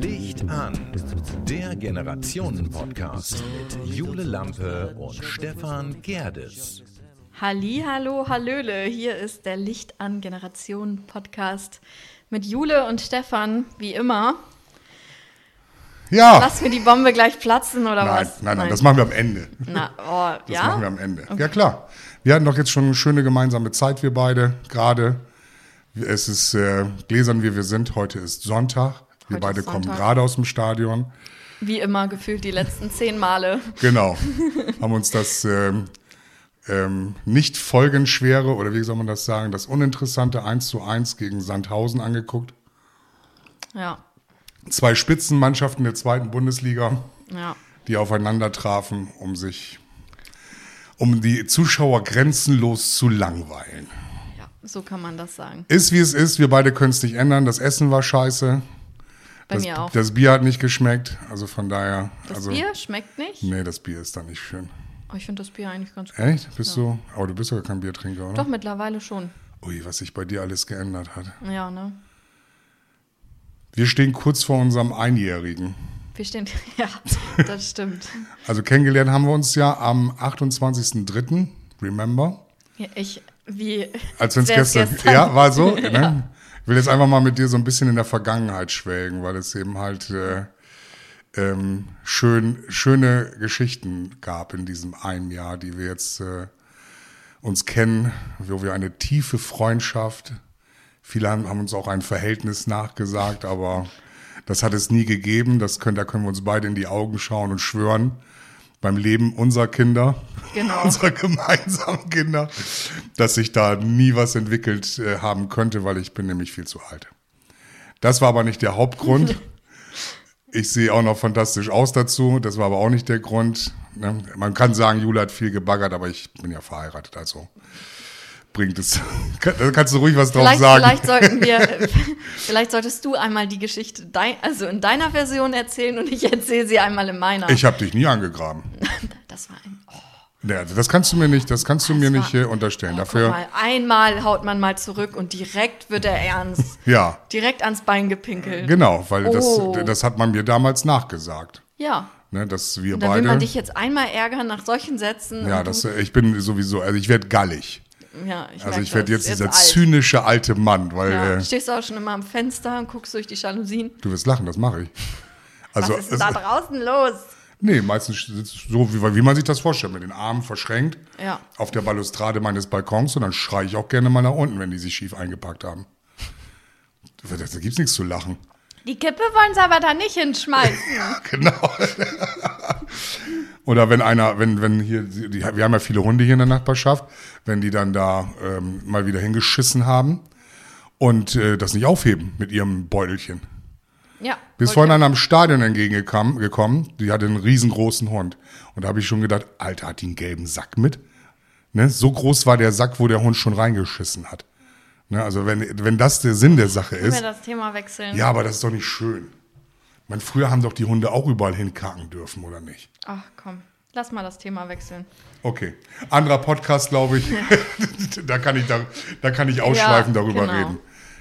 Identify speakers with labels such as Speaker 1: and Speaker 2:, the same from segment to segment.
Speaker 1: Licht an, der Generationen-Podcast mit Jule Lampe und Stefan Gerdes.
Speaker 2: Halli, hallo, hallöle. Hier ist der Licht an Generationen Podcast mit Jule und Stefan, wie immer.
Speaker 3: Ja.
Speaker 2: Lassen wir die Bombe gleich platzen oder
Speaker 3: Nein,
Speaker 2: was?
Speaker 3: nein, nein, das machen wir am Ende.
Speaker 2: Na, oh,
Speaker 3: Das
Speaker 2: ja?
Speaker 3: machen wir am Ende. Ja, klar. Wir hatten doch jetzt schon eine schöne gemeinsame Zeit, wir beide, gerade. Es ist äh, gläsern, wie wir sind. Heute ist Sonntag. Wir
Speaker 2: Heute
Speaker 3: beide
Speaker 2: ist
Speaker 3: kommen
Speaker 2: Sonntag.
Speaker 3: gerade aus dem Stadion.
Speaker 2: Wie immer gefühlt die letzten zehn Male.
Speaker 3: Genau. Haben uns das ähm, ähm, nicht folgenschwere, oder wie soll man das sagen, das uninteressante 1 zu 1 gegen Sandhausen angeguckt.
Speaker 2: Ja,
Speaker 3: Zwei Spitzenmannschaften der zweiten Bundesliga.
Speaker 2: ja.
Speaker 3: die aufeinander trafen, um sich, um die Zuschauer grenzenlos zu langweilen.
Speaker 2: Ja, so kann man das sagen.
Speaker 3: Ist wie es ist, wir beide können es nicht ändern. Das Essen war scheiße.
Speaker 2: Bei
Speaker 3: das,
Speaker 2: mir auch.
Speaker 3: das Bier hat nicht geschmeckt. Also von daher.
Speaker 2: Das
Speaker 3: also,
Speaker 2: Bier schmeckt nicht.
Speaker 3: Nee, das Bier ist da nicht schön.
Speaker 2: Oh, ich finde das Bier eigentlich ganz gut.
Speaker 3: Echt? Bist du? Aber du bist doch kein Biertrinker, oder?
Speaker 2: Doch, mittlerweile schon.
Speaker 3: Ui, was sich bei dir alles geändert hat.
Speaker 2: Ja, ne?
Speaker 3: Wir stehen kurz vor unserem Einjährigen.
Speaker 2: Wir stehen. Ja, das stimmt.
Speaker 3: Also kennengelernt haben wir uns ja am 28.03. Remember?
Speaker 2: Ja, Ich, wie.
Speaker 3: Als wenn es
Speaker 2: wär's
Speaker 3: gestern, Ja, war so.
Speaker 2: Ja.
Speaker 3: Ne? Ich will jetzt einfach mal mit dir so ein bisschen in der Vergangenheit schwelgen, weil es eben halt äh, ähm, schön, schöne Geschichten gab in diesem einen Jahr, die wir jetzt äh, uns kennen, wo wir eine tiefe Freundschaft, viele haben, uns auch ein Verhältnis nachgesagt, aber das hat es nie gegeben. Das können, da können wir uns beide in die Augen schauen und schwören beim Leben unserer Kinder,
Speaker 2: Genau.
Speaker 3: unserer gemeinsamen Kinder, dass sich da nie was entwickelt äh, haben könnte, weil ich bin nämlich viel zu alt. Das war aber nicht der Hauptgrund. Ich sehe auch noch fantastisch aus dazu. Das war aber auch nicht der Grund. Ne? Man kann sagen, Jule hat viel gebaggert, aber ich bin ja verheiratet, also bringt es. Da kannst du ruhig was drauf
Speaker 2: Vielleicht,
Speaker 3: sagen.
Speaker 2: vielleicht sollten wir, vielleicht solltest du einmal die Geschichte dein, also in deiner Version erzählen und ich erzähle sie einmal in meiner.
Speaker 3: Ich habe dich nie angegraben.
Speaker 2: das war ein. Oh,
Speaker 3: Ja, das kannst du mir nicht, das kannst du mir
Speaker 2: war-
Speaker 3: nicht äh, unterstellen.
Speaker 2: guck
Speaker 3: Dafür,
Speaker 2: mal, einmal haut man mal zurück und direkt wird er ernst.
Speaker 3: ja,
Speaker 2: direkt ans Bein gepinkelt.
Speaker 3: genau, weil
Speaker 2: Oh.
Speaker 3: das, das hat man mir damals nachgesagt.
Speaker 2: Ja.
Speaker 3: Ne, dass wir
Speaker 2: Und da will
Speaker 3: beide.
Speaker 2: man dich jetzt einmal ärgern nach solchen Sätzen.
Speaker 3: ja, das, ich bin sowieso, also ich werde gallig.
Speaker 2: Ja, ich
Speaker 3: Also ich werde
Speaker 2: das.
Speaker 3: jetzt dieser
Speaker 2: alt.
Speaker 3: zynische alte Mann, weil
Speaker 2: Ja,
Speaker 3: äh,
Speaker 2: stehst du auch schon immer am Fenster und guckst durch die Jalousien.
Speaker 3: du wirst lachen, das mache ich. Also
Speaker 2: Was ist denn
Speaker 3: es-
Speaker 2: da draußen los?
Speaker 3: nee, meistens sitzt so wie, wie man sich das vorstellt, mit den Armen verschränkt
Speaker 2: Ja.
Speaker 3: auf der Balustrade meines Balkons und dann schreie ich auch gerne mal nach unten, wenn die sich schief eingepackt haben. Da, da gibt's nichts zu lachen.
Speaker 2: Die Kippe wollen sie aber da nicht hinschmeißen.
Speaker 3: Genau. Oder wenn einer, wenn, wenn hier, die, wir haben ja viele Hunde hier in der Nachbarschaft, wenn die dann da ähm, mal wieder hingeschissen haben und äh, das nicht aufheben mit ihrem Beutelchen.
Speaker 2: ja.
Speaker 3: Bis
Speaker 2: wollte
Speaker 3: vorhin einer am Stadion entgegengekommen, gekommen, die hatte einen riesengroßen Hund. Und da habe ich schon gedacht, Alter, hat die einen gelben Sack mit? Ne? So groß war der Sack, wo der Hund schon reingeschissen hat. Ne? Also wenn, wenn das der Sinn der Sache
Speaker 2: Können wir
Speaker 3: ist.
Speaker 2: das Thema wechseln?
Speaker 3: Ja, aber das ist doch nicht schön. Man, früher haben doch die Hunde auch überall hinkacken dürfen, oder nicht?
Speaker 2: Ach komm, lass mal das Thema wechseln.
Speaker 3: Okay. Anderer Podcast, glaube ich. da, kann ich da, da kann ich ausschweifend
Speaker 2: Ja,
Speaker 3: darüber
Speaker 2: genau.
Speaker 3: reden.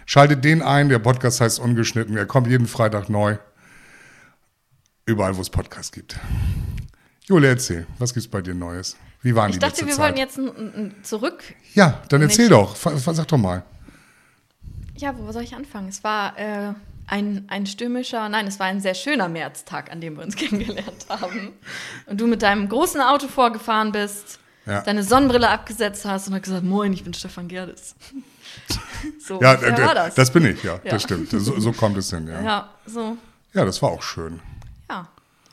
Speaker 3: Schaltet den ein, der Podcast heißt Ungeschnitten. Er kommt jeden Freitag neu. Überall, wo es Podcasts gibt. Jule, erzähl, was gibt's bei dir Neues? Wie waren
Speaker 2: Ich
Speaker 3: die
Speaker 2: dachte,
Speaker 3: letzte
Speaker 2: wir
Speaker 3: Zeit?
Speaker 2: wollten jetzt ein, ein, zurück.
Speaker 3: ja, dann erzähl
Speaker 2: Nicht-
Speaker 3: doch. Sag doch mal.
Speaker 2: Ja, wo soll ich anfangen? Es war äh, ein, ein stürmischer, nein, es war ein sehr schöner Märztag, an dem wir uns kennengelernt haben. Und du mit deinem großen Auto vorgefahren bist,
Speaker 3: Ja.
Speaker 2: deine Sonnenbrille abgesetzt hast und hast gesagt, moin, ich bin Stefan Gerdes. so
Speaker 3: Ja, äh,
Speaker 2: war das.
Speaker 3: das bin ich, ja,
Speaker 2: Ja.
Speaker 3: das stimmt. So, so kommt es hin, ja. ja.
Speaker 2: Ja, so,
Speaker 3: das war auch schön.
Speaker 2: ja.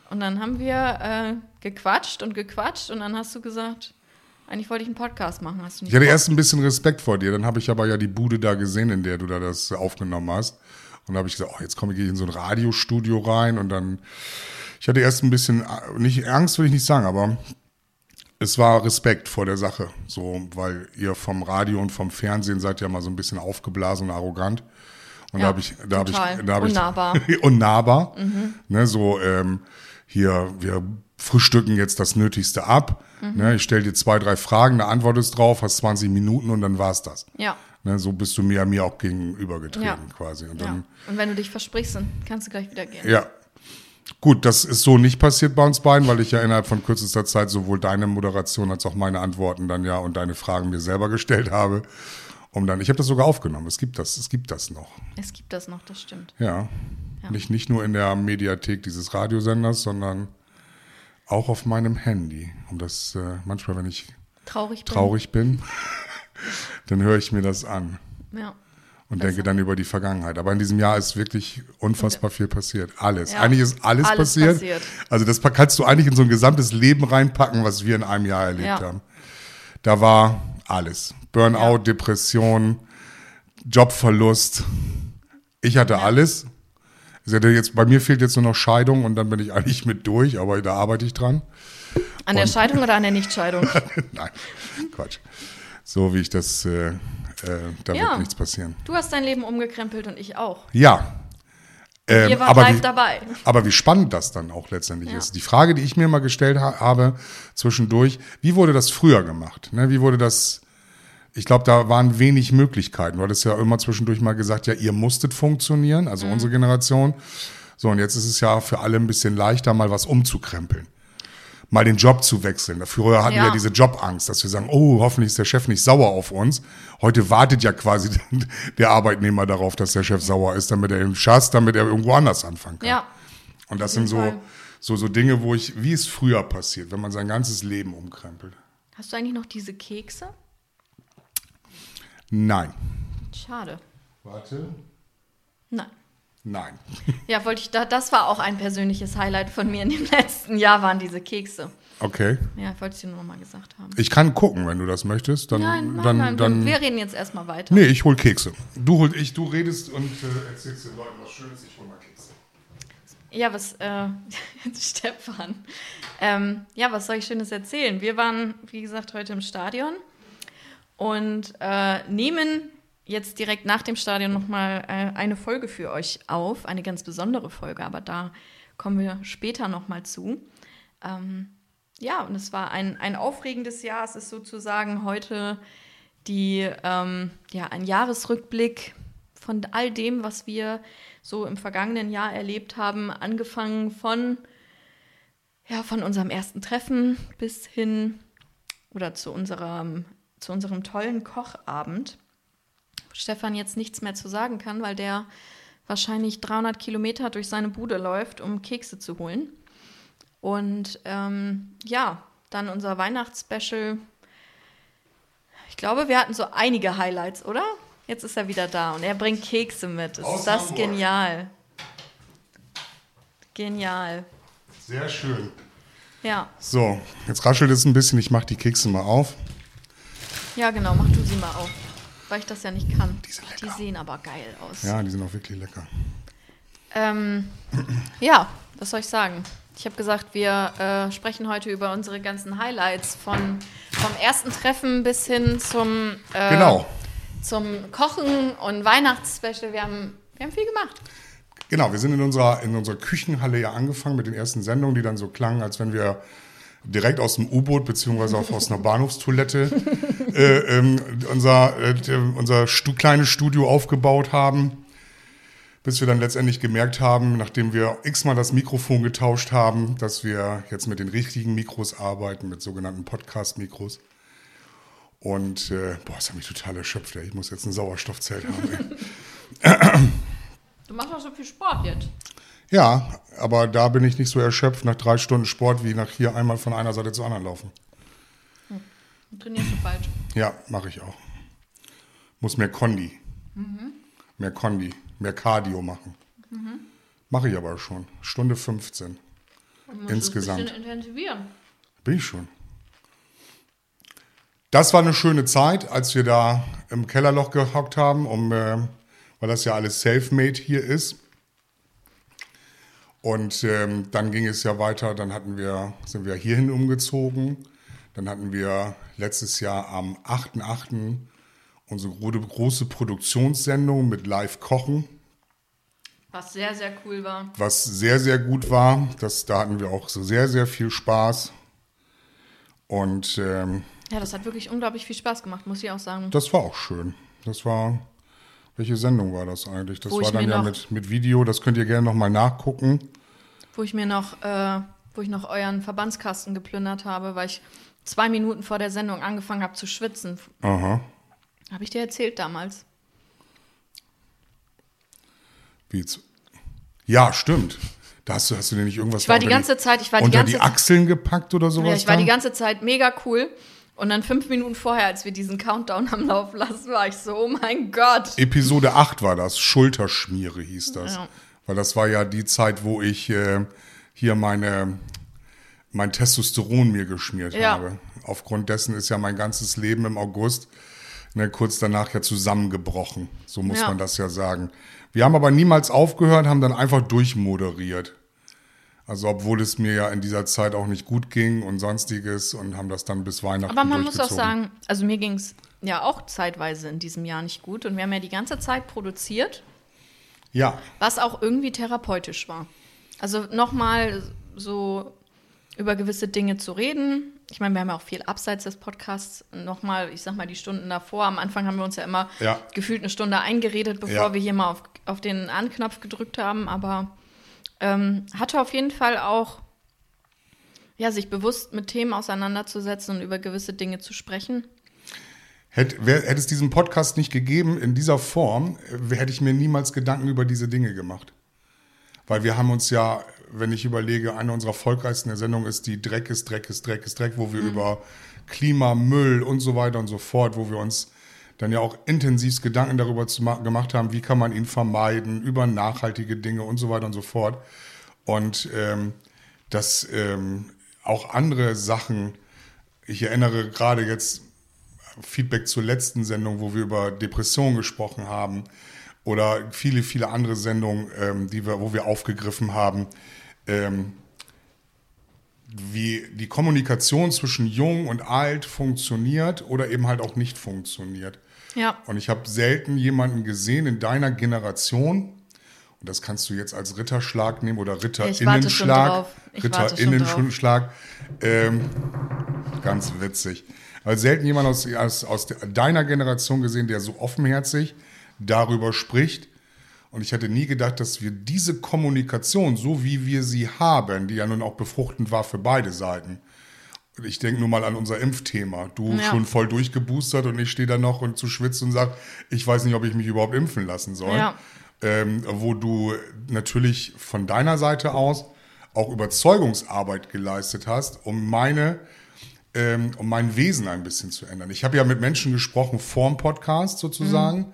Speaker 2: Und dann haben wir äh, gequatscht und gequatscht und dann hast du gesagt, eigentlich wollte ich einen Podcast machen. Hast du nicht
Speaker 3: Ich hatte erst ein bisschen Respekt vor dir, dann habe ich aber ja die Bude da gesehen, in der du da das aufgenommen hast. Und da habe ich gesagt, oh, jetzt komme ich in so ein Radiostudio rein und dann, ich hatte erst ein bisschen, nicht Angst will ich nicht sagen, aber es war Respekt vor der Sache, so, weil ihr vom Radio und vom Fernsehen seid ja mal so ein bisschen aufgeblasen und arrogant. Und
Speaker 2: Ja,
Speaker 3: da habe ich, da habe ich, da habe ich
Speaker 2: Unnahbar.
Speaker 3: unnahbar, ne, so ähm, hier wir frühstücken jetzt das Nötigste ab Ne, ich stelle dir zwei, drei Fragen, eine Antwort ist drauf, hast 20 Minuten und dann war's das.
Speaker 2: Ja.
Speaker 3: Ne, so bist du mir mir auch gegenübergetreten
Speaker 2: Ja.
Speaker 3: quasi. Und
Speaker 2: ja.
Speaker 3: dann,
Speaker 2: Und wenn du dich versprichst, dann kannst du gleich wieder gehen.
Speaker 3: ja. Gut, das ist so nicht passiert bei uns beiden, weil ich ja innerhalb von kürzester Zeit sowohl deine Moderation als auch meine Antworten dann ja und deine Fragen mir selber gestellt habe. Um dann, ich habe das sogar aufgenommen. Es gibt das, es gibt das noch.
Speaker 2: Es gibt das noch, das stimmt.
Speaker 3: Ja.
Speaker 2: Ja.
Speaker 3: Nicht, nicht nur in der Mediathek dieses Radiosenders, sondern auch auf meinem Handy. Und das äh, manchmal, wenn ich
Speaker 2: Traurig bin.
Speaker 3: traurig bin, dann höre ich mir das an
Speaker 2: Ja.
Speaker 3: und denke dann über die Vergangenheit. Aber in diesem Jahr ist wirklich unfassbar viel passiert. Alles.
Speaker 2: Ja.
Speaker 3: Eigentlich ist alles,
Speaker 2: Alles
Speaker 3: passiert.
Speaker 2: passiert.
Speaker 3: Also das kannst du eigentlich in so ein gesamtes Leben reinpacken, was wir in einem Jahr erlebt
Speaker 2: Ja.
Speaker 3: haben. Da war alles. Burnout,
Speaker 2: Ja.
Speaker 3: Depression, Jobverlust. Ich hatte alles. Jetzt, bei mir fehlt jetzt nur noch Scheidung und dann bin ich eigentlich mit durch, aber da arbeite ich dran.
Speaker 2: An der
Speaker 3: Und-
Speaker 2: Scheidung oder an der Nichtscheidung?
Speaker 3: Nein, Quatsch. So wie ich das, äh, äh, da
Speaker 2: Ja.
Speaker 3: wird nichts passieren.
Speaker 2: Du hast dein Leben umgekrempelt und ich auch.
Speaker 3: Ja. Ähm,
Speaker 2: Ihr wart
Speaker 3: aber,
Speaker 2: live
Speaker 3: wie,
Speaker 2: dabei.
Speaker 3: aber wie spannend das dann auch letztendlich
Speaker 2: Ja.
Speaker 3: ist. Die Frage, die ich mir mal gestellt ha habe zwischendurch, wie wurde das früher gemacht? Ne, wie wurde das, ich glaube, da waren wenig Möglichkeiten. Du hattest ja immer zwischendurch mal gesagt, ja, ihr musstet funktionieren,
Speaker 2: Mhm.
Speaker 3: also unsere Generation. So, und jetzt ist es ja für alle ein bisschen leichter, mal was umzukrempeln. Mal den Job zu wechseln. Früher hatten
Speaker 2: Ja.
Speaker 3: wir diese Jobangst, dass wir sagen, oh, hoffentlich ist der Chef nicht sauer auf uns. Heute wartet ja quasi der Arbeitnehmer darauf, dass der Chef sauer ist, damit er im Schatz, damit er irgendwo anders anfangen kann.
Speaker 2: Ja.
Speaker 3: Und das sind so,
Speaker 2: Fall.
Speaker 3: so, so Dinge, wo ich, wie es früher passiert, wenn man sein ganzes Leben umkrempelt.
Speaker 2: Hast du eigentlich noch diese Kekse?
Speaker 3: Nein.
Speaker 2: Schade.
Speaker 3: Warte.
Speaker 2: Nein.
Speaker 3: Nein.
Speaker 2: Ja, wollte ich, da, das war auch ein persönliches Highlight von mir in dem letzten Jahr, waren diese Kekse.
Speaker 3: Okay.
Speaker 2: Ja, wollte ich dir nur noch mal gesagt haben.
Speaker 3: Ich kann gucken, wenn du das möchtest. Dann,
Speaker 2: Nein, nein,
Speaker 3: dann,
Speaker 2: nein,
Speaker 3: dann,
Speaker 2: wir reden jetzt erstmal weiter.
Speaker 3: Nee, ich hol Kekse. Du, hol, ich, du redest und äh, erzählst den Leuten was Schönes, ich hol mal Kekse.
Speaker 2: Ja, was, äh, Stefan. Ähm, ja, was soll ich Schönes erzählen? Wir waren, wie gesagt, heute im Stadion und äh, nehmen jetzt direkt nach dem Stadion nochmal äh, eine Folge für euch auf, eine ganz besondere Folge, aber da kommen wir später nochmal zu. Ähm, ja, und es war ein, ein aufregendes Jahr. Es ist sozusagen heute die, ähm, ja, ein Jahresrückblick von all dem, was wir so im vergangenen Jahr erlebt haben, angefangen von, ja, von unserem ersten Treffen bis hin oder zu unserem, zu unserem tollen Kochabend. Stefan jetzt nichts mehr zu sagen kann, weil der wahrscheinlich 300 Kilometer durch seine Bude läuft, um Kekse zu holen. Und ähm, ja, dann unser Weihnachtsspecial. Ich glaube, wir hatten so einige Highlights, oder? Jetzt ist er wieder da und er bringt Kekse mit. Ist
Speaker 3: Aus
Speaker 2: das
Speaker 3: Hamburg.
Speaker 2: genial? Genial.
Speaker 3: Sehr schön.
Speaker 2: Ja,
Speaker 3: So, jetzt raschelt es ein bisschen. Ich mache die Kekse mal auf.
Speaker 2: ja, genau. Mach du sie mal auf, weil ich das ja nicht kann.
Speaker 3: Die sind
Speaker 2: die sehen aber geil aus.
Speaker 3: Ja, die sind auch wirklich lecker.
Speaker 2: Ähm, ja, was soll ich sagen? Ich habe gesagt, wir äh, sprechen heute über unsere ganzen Highlights von, vom ersten Treffen bis hin zum, äh,
Speaker 3: Genau.
Speaker 2: zum Kochen und Weihnachtsspecial. Wir haben, wir haben viel gemacht.
Speaker 3: Genau, wir sind in unserer, in unserer Küchenhalle ja angefangen mit den ersten Sendungen, die dann so klangen, als wenn wir direkt aus dem U-Boot beziehungsweise auch aus einer Bahnhofstoilette äh, ähm, unser, äh, unser Stu kleines Studio aufgebaut haben. Bis wir dann letztendlich gemerkt haben, nachdem wir x-mal das Mikrofon getauscht haben, dass wir jetzt mit den richtigen Mikros arbeiten, mit sogenannten Podcast-Mikros. Und, äh, boah, das hat mich total erschöpft, ey. Ich muss jetzt ein Sauerstoffzelt haben.
Speaker 2: Du machst doch so viel Sport jetzt.
Speaker 3: Ja, aber da bin ich nicht so erschöpft nach drei Stunden Sport, wie nach hier einmal von einer Seite zur anderen laufen.
Speaker 2: Du trainierst du falsch.
Speaker 3: Ja, mache ich auch. Muss mehr Kondi. Mehr Kondi, mehr Cardio machen. Mache ich aber schon. Stunde 15.
Speaker 2: Du musst
Speaker 3: Insgesamt.
Speaker 2: es ein bisschen intensivieren.
Speaker 3: Bin ich schon. Das war eine schöne Zeit, als wir da im Kellerloch gehockt haben, um, äh, weil das ja alles self-made hier ist. Und ähm, dann ging es ja weiter, dann hatten wir, sind wir hierhin umgezogen. Dann hatten wir letztes Jahr am 8.8. unsere gro- große Produktionssendung mit Live-Kochen
Speaker 2: Was sehr, sehr cool war.
Speaker 3: was sehr, sehr gut war. Das, da hatten wir auch so sehr, sehr viel Spaß. Und ähm,
Speaker 2: Ja, das hat wirklich unglaublich viel Spaß gemacht, muss ich auch sagen.
Speaker 3: das war auch schön. Das war, welche Sendung war das eigentlich? Das
Speaker 2: Wo
Speaker 3: war dann ja mit, mit Video, das könnt ihr gerne nochmal nachgucken.
Speaker 2: Wo ich mir noch, äh, wo ich noch euren Verbandskasten geplündert habe, weil ich zwei Minuten vor der Sendung angefangen habe zu schwitzen.
Speaker 3: Aha.
Speaker 2: Habe ich dir erzählt damals.
Speaker 3: Wie jetzt? Ja, stimmt. Da hast du, hast du dir nicht irgendwas
Speaker 2: Ich war die ganze Zeit, ich war die
Speaker 3: unter
Speaker 2: ganze
Speaker 3: die Achseln gepackt oder sowas?
Speaker 2: Ja, ich war
Speaker 3: da?
Speaker 2: die ganze Zeit mega cool. Und dann fünf Minuten vorher, als wir diesen Countdown am Laufen lassen, war ich so, oh mein Gott.
Speaker 3: Episode 8 war das, Schulterschmiere hieß das.
Speaker 2: Ja.
Speaker 3: Weil das war ja die Zeit, wo ich äh, hier meine, mein Testosteron mir geschmiert
Speaker 2: Ja.
Speaker 3: habe. Aufgrund dessen ist ja mein ganzes Leben im August ne, kurz danach ja zusammengebrochen. So muss
Speaker 2: Ja.
Speaker 3: man das ja sagen. Wir haben aber niemals aufgehört, haben dann einfach durchmoderiert. Also obwohl es mir ja in dieser Zeit auch nicht gut ging und sonstiges und haben das dann bis Weihnachten
Speaker 2: Aber man muss auch sagen, also mir ging es ja auch zeitweise in diesem Jahr nicht gut. Und wir haben ja die ganze Zeit produziert,
Speaker 3: Ja,
Speaker 2: was auch irgendwie therapeutisch war. Also nochmal so über gewisse Dinge zu reden. Ich meine, wir haben ja auch viel abseits des Podcasts. Nochmal, ich sag mal, die Stunden davor. Am Anfang haben wir uns ja immer
Speaker 3: Ja.
Speaker 2: gefühlt eine Stunde eingeredet, bevor
Speaker 3: Ja.
Speaker 2: wir hier mal auf, auf den Anknopf gedrückt haben. Aber ähm, hatte auf jeden Fall auch, ja, sich bewusst mit Themen auseinanderzusetzen und über gewisse Dinge zu sprechen.
Speaker 3: Hätte, hätte es diesen Podcast nicht gegeben in dieser Form, äh, hätte ich mir niemals Gedanken über diese Dinge gemacht. Weil wir haben uns ja, wenn ich überlege, eine unserer erfolgreichsten Sendungen ist die Dreck ist Dreck ist Dreck ist Dreck, wo wir über Klima, Müll und so weiter und so fort, wo wir uns dann ja auch intensivst Gedanken darüber gemacht haben, wie kann man ihn vermeiden, über nachhaltige Dinge und so weiter und so fort. Und ähm, dass ähm, auch andere Sachen, ich erinnere gerade jetzt Feedback zur letzten Sendung, wo wir über Depressionen gesprochen haben oder viele, viele andere Sendungen, ähm, die wir, wo wir aufgegriffen haben, ähm, wie die Kommunikation zwischen Jung und Alt funktioniert oder eben halt auch nicht funktioniert.
Speaker 2: Ja.
Speaker 3: Und ich habe selten jemanden gesehen in deiner Generation, und das kannst du jetzt als Ritterschlag nehmen oder Ritterinnenschlag, Ritterinnenschlag, ähm, ganz witzig. Also selten jemand aus, aus, aus de- deiner Generation gesehen, der so offenherzig darüber spricht. Und ich hätte nie gedacht, dass wir diese Kommunikation, so wie wir sie haben, die ja nun auch befruchtend war für beide Seiten. Ich denke nur mal an unser Impfthema. Du
Speaker 2: Ja.
Speaker 3: schon voll durchgeboostert und ich stehe da noch und zu schwitzen und sage, ich weiß nicht, ob ich mich überhaupt impfen lassen soll.
Speaker 2: Ja.
Speaker 3: Ähm, wo du natürlich von deiner Seite aus auch Überzeugungsarbeit geleistet hast, um meine ähm, um mein Wesen ein bisschen zu ändern. Ich habe ja mit Menschen gesprochen vorm Podcast sozusagen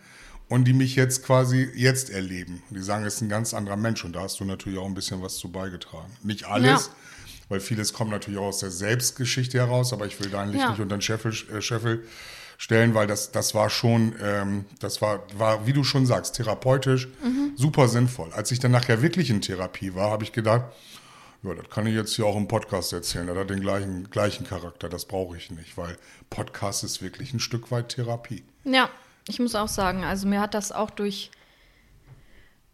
Speaker 3: und die mich jetzt quasi jetzt erleben. Die sagen, es ist ein ganz anderer Mensch und da hast du natürlich auch ein bisschen was zu beigetragen. Nicht alles,
Speaker 2: Ja.
Speaker 3: Weil vieles kommt natürlich auch aus der Selbstgeschichte heraus, aber ich will dein Licht
Speaker 2: Ja.
Speaker 3: nicht unter den Scheffel, äh, Scheffel stellen, weil das, das war schon, ähm, das war, war, wie du schon sagst, therapeutisch super sinnvoll. Als ich dann nachher wirklich in Therapie war, habe ich gedacht, ja, das kann ich jetzt hier auch im Podcast erzählen. Das hat den gleichen, gleichen Charakter. Das brauche ich nicht, weil Podcast ist wirklich ein Stück weit Therapie.
Speaker 2: Ja, ich muss auch sagen, also mir hat das auch durch,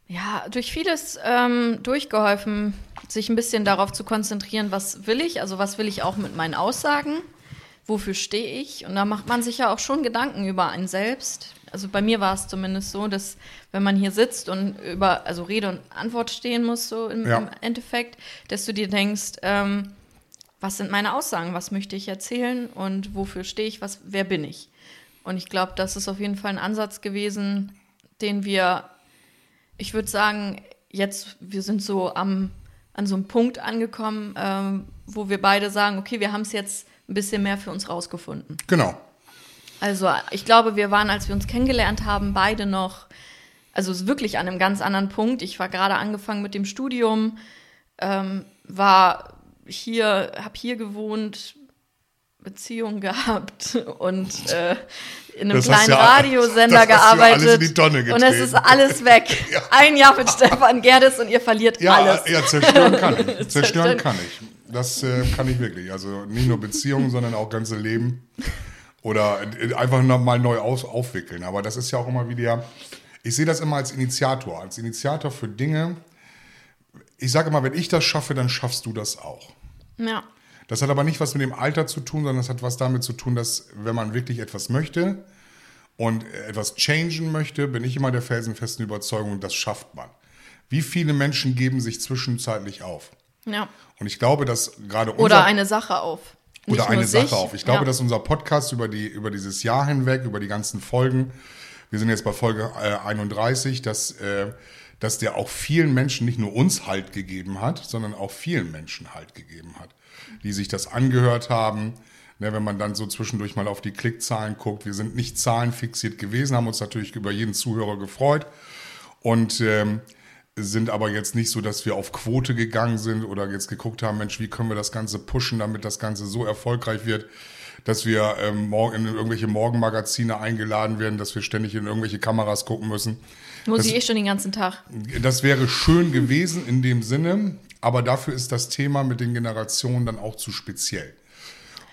Speaker 2: ja, durch vieles ähm, durchgeholfen, sich ein bisschen darauf zu konzentrieren, was will ich, also was will ich auch mit meinen Aussagen, wofür stehe ich. Und da macht man sich ja auch schon Gedanken über einen selbst. Also bei mir war es zumindest so, dass wenn man hier sitzt und über, also Rede und Antwort stehen muss, so im,
Speaker 3: Ja.
Speaker 2: im Endeffekt, dass du dir denkst, ähm, was sind meine Aussagen, was möchte ich erzählen und wofür stehe ich, was, wer bin ich? Und ich glaube, das ist auf jeden Fall ein Ansatz gewesen, den wir, ich würde sagen, jetzt, wir sind so am, an so einem Punkt angekommen, ähm, wo wir beide sagen, okay, wir haben es jetzt ein bisschen mehr für uns rausgefunden.
Speaker 3: Genau.
Speaker 2: Also ich glaube, wir waren, als wir uns kennengelernt haben, beide noch, also es ist wirklich an einem ganz anderen Punkt. Ich war gerade angefangen mit dem Studium, ähm, war hier, habe hier gewohnt, Beziehung gehabt und äh, in einem
Speaker 3: Das
Speaker 2: kleinen
Speaker 3: ja-
Speaker 2: Radiosender
Speaker 3: ja
Speaker 2: gearbeitet.
Speaker 3: Tonne
Speaker 2: und es ist alles weg.
Speaker 3: Ja.
Speaker 2: Ein Jahr mit Stefan Gerdes und ihr verliert
Speaker 3: Ja,
Speaker 2: alles.
Speaker 3: ja zerstören kann ich. Zerstören kann ich. Das äh, kann ich wirklich. Also nicht nur Beziehungen, sondern auch ganze Leben. Oder äh, einfach noch mal neu aus, aufwickeln. Aber das ist ja auch immer wieder. Ich sehe das immer als Initiator. Als Initiator für Dinge. Ich sage immer, wenn ich das schaffe, dann schaffst du das auch.
Speaker 2: Ja.
Speaker 3: Das hat aber nicht was mit dem Alter zu tun, sondern das hat was damit zu tun, dass wenn man wirklich etwas möchte und etwas changen möchte, bin ich immer der felsenfesten Überzeugung, das schafft man. Wie viele Menschen geben sich zwischenzeitlich auf?
Speaker 2: Ja.
Speaker 3: Und ich glaube, dass gerade unser
Speaker 2: Oder eine Sache auf. Nicht
Speaker 3: oder eine. Sache auf. Ich glaube,
Speaker 2: ja.
Speaker 3: dass unser Podcast über, die, über dieses Jahr hinweg, über die ganzen Folgen, wir sind jetzt bei Folge äh, 31, dass, äh, dass der auch vielen Menschen, nicht nur uns Halt gegeben hat, sondern auch vielen Menschen Halt gegeben hat, die sich das angehört haben. Ne, wenn man dann so zwischendurch mal auf die Klickzahlen guckt, wir sind nicht zahlenfixiert gewesen, haben uns natürlich über jeden Zuhörer gefreut und ähm, sind aber jetzt nicht so, dass wir auf Quote gegangen sind oder jetzt geguckt haben, Mensch, wie können wir das Ganze pushen, damit das Ganze so erfolgreich wird, dass wir ähm, morgen in irgendwelche Morgenmagazine eingeladen werden, dass wir ständig in irgendwelche Kameras gucken müssen.
Speaker 2: Muss
Speaker 3: das-
Speaker 2: ich eh schon den ganzen Tag.
Speaker 3: Das wäre schön gewesen in dem Sinne, aber dafür ist das Thema mit den Generationen dann auch zu speziell.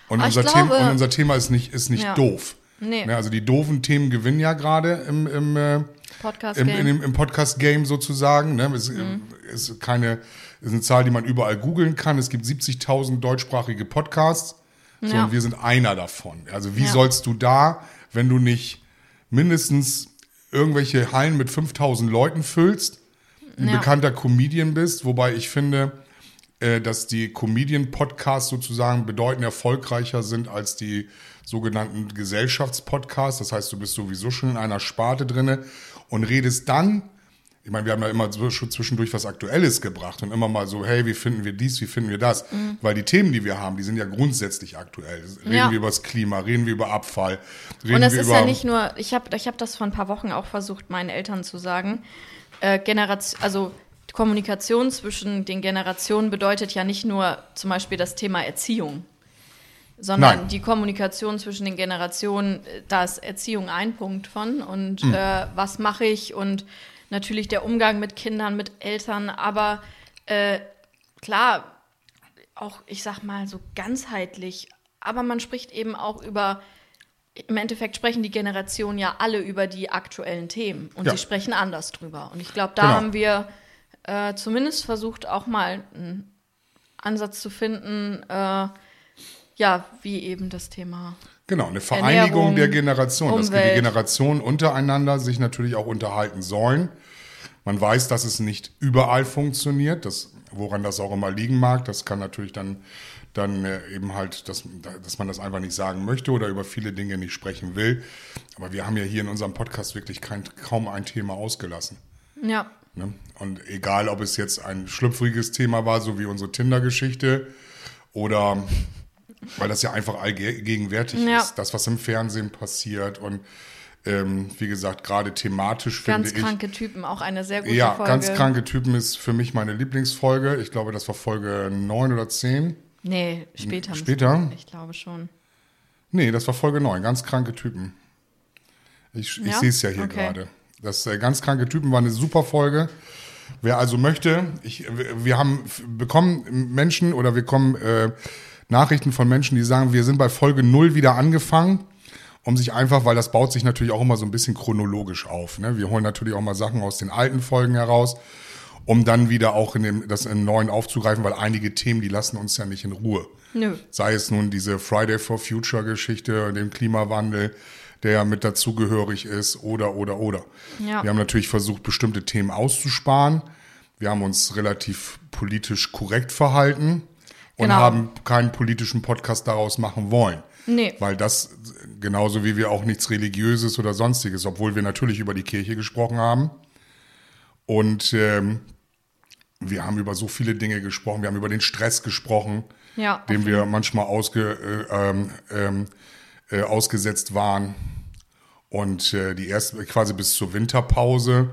Speaker 3: Und,
Speaker 2: Ah,
Speaker 3: unser,
Speaker 2: glaube-
Speaker 3: Thema, und unser Thema ist nicht, ist nicht
Speaker 2: Ja.
Speaker 3: doof.
Speaker 2: Nee.
Speaker 3: Ne, also die doofen Themen gewinnen ja gerade im, im, äh,
Speaker 2: Podcast-Game.
Speaker 3: im, dem- im Podcast-Game sozusagen. Ne? Es
Speaker 2: Mhm.
Speaker 3: ist keine, ist eine Zahl, die man überall googeln kann. Es gibt 70.000 deutschsprachige Podcasts. So,
Speaker 2: Ja.
Speaker 3: und wir sind einer davon. Also wie
Speaker 2: Ja.
Speaker 3: sollst du da, wenn du nicht mindestens irgendwelche Hallen mit 5000 Leuten füllst, ein
Speaker 2: Ja.
Speaker 3: bekannter Comedian bist, wobei ich finde, äh, dass die Comedian-Podcasts sozusagen bedeutend erfolgreicher sind als die sogenannten Gesellschaftspodcasts. Das heißt, du bist sowieso schon in einer Sparte drinne und redest dann, ich meine, wir haben ja immer schon zwischendurch was Aktuelles gebracht und immer mal so, hey, wie finden wir dies, wie finden wir das? Weil die Themen, die wir haben, die sind ja grundsätzlich aktuell. Reden
Speaker 2: Ja.
Speaker 3: wir über das Klima, reden wir über Abfall, reden
Speaker 2: Und es
Speaker 3: wir
Speaker 2: ist
Speaker 3: über...
Speaker 2: ja nicht nur, ich habe ich hab das vor ein paar Wochen auch versucht, meinen Eltern zu sagen. Äh, Generation, also Kommunikation zwischen den Generationen bedeutet ja nicht nur zum Beispiel das Thema Erziehung, sondern
Speaker 3: Nein.
Speaker 2: die Kommunikation zwischen den Generationen, äh, da ist Erziehung ein Punkt von und
Speaker 3: Hm.
Speaker 2: äh, was mache ich und natürlich der Umgang mit Kindern, mit Eltern, aber äh, klar, auch, ich sag mal, so ganzheitlich. Aber man spricht eben auch über, im Endeffekt sprechen die Generationen ja alle über die aktuellen Themen und
Speaker 3: Ja.
Speaker 2: sie sprechen anders drüber. Und ich glaube, da
Speaker 3: Genau.
Speaker 2: haben wir äh, zumindest versucht, auch mal einen Ansatz zu finden, äh, ja, wie eben das Thema.
Speaker 3: Genau, eine Vereinigung
Speaker 2: Ernährung,
Speaker 3: der Generationen, dass die. Generationen untereinander sich natürlich auch unterhalten sollen. Man weiß, dass es nicht überall funktioniert, das, woran das auch immer liegen mag. Das kann natürlich dann, dann äh, eben halt, dass, dass man das einfach nicht sagen möchte oder über viele Dinge nicht sprechen will. Aber wir haben ja hier in unserem Podcast wirklich kein, kaum ein Thema ausgelassen.
Speaker 2: Ja,
Speaker 3: Ne? Und egal, ob es jetzt ein schlüpfriges Thema war, so wie unsere Tinder-Geschichte, oder weil das ja einfach allgegenwärtig
Speaker 2: Ja.
Speaker 3: ist, das, was im Fernsehen passiert und ähm, wie gesagt, gerade thematisch
Speaker 2: ganz
Speaker 3: finde ich.
Speaker 2: kranke Typen, auch eine sehr gute
Speaker 3: Ja,
Speaker 2: Folge.
Speaker 3: ganz kranke Typen ist für mich meine Lieblingsfolge. Ich glaube, das war Folge 9 oder 10.
Speaker 2: Nee, später.
Speaker 3: Später?
Speaker 2: Ich glaube schon.
Speaker 3: Nee, das war Folge 9, ganz kranke Typen. Ich, ich
Speaker 2: Ja?
Speaker 3: sehe es ja hier
Speaker 2: Okay.
Speaker 3: gerade. Das äh, ganz kranke Typen war eine super Folge. Wer also möchte, ich, wir- haben bekommen Menschen oder wir bekommen äh, Nachrichten von Menschen, die sagen, wir sind bei Folge 0 wieder angefangen, um sich einfach, weil das baut sich natürlich auch immer so ein bisschen chronologisch auf. Ne? Wir holen natürlich auch mal Sachen aus den alten Folgen heraus, um dann wieder auch in dem, das im neuen aufzugreifen, weil einige Themen, die lassen uns ja nicht in Ruhe.
Speaker 2: Nö.
Speaker 3: Sei es nun diese Friday for Future Geschichte, dem Klimawandel, der ja mit dazugehörig ist, oder, oder, oder.
Speaker 2: Ja.
Speaker 3: Wir haben natürlich versucht, bestimmte Themen auszusparen. Wir haben uns relativ politisch korrekt verhalten und
Speaker 2: Genau.
Speaker 3: haben keinen politischen Podcast daraus machen wollen.
Speaker 2: Nee.
Speaker 3: Weil das, genauso wie wir auch nichts Religiöses oder Sonstiges, obwohl wir natürlich über die Kirche gesprochen haben. Und ähm, wir haben über so viele Dinge gesprochen. Wir haben über den Stress gesprochen,
Speaker 2: Ja,
Speaker 3: dem wir manchmal ausge, äh, ähm, äh, ausgesetzt waren. Und äh, die erste, quasi bis zur Winterpause,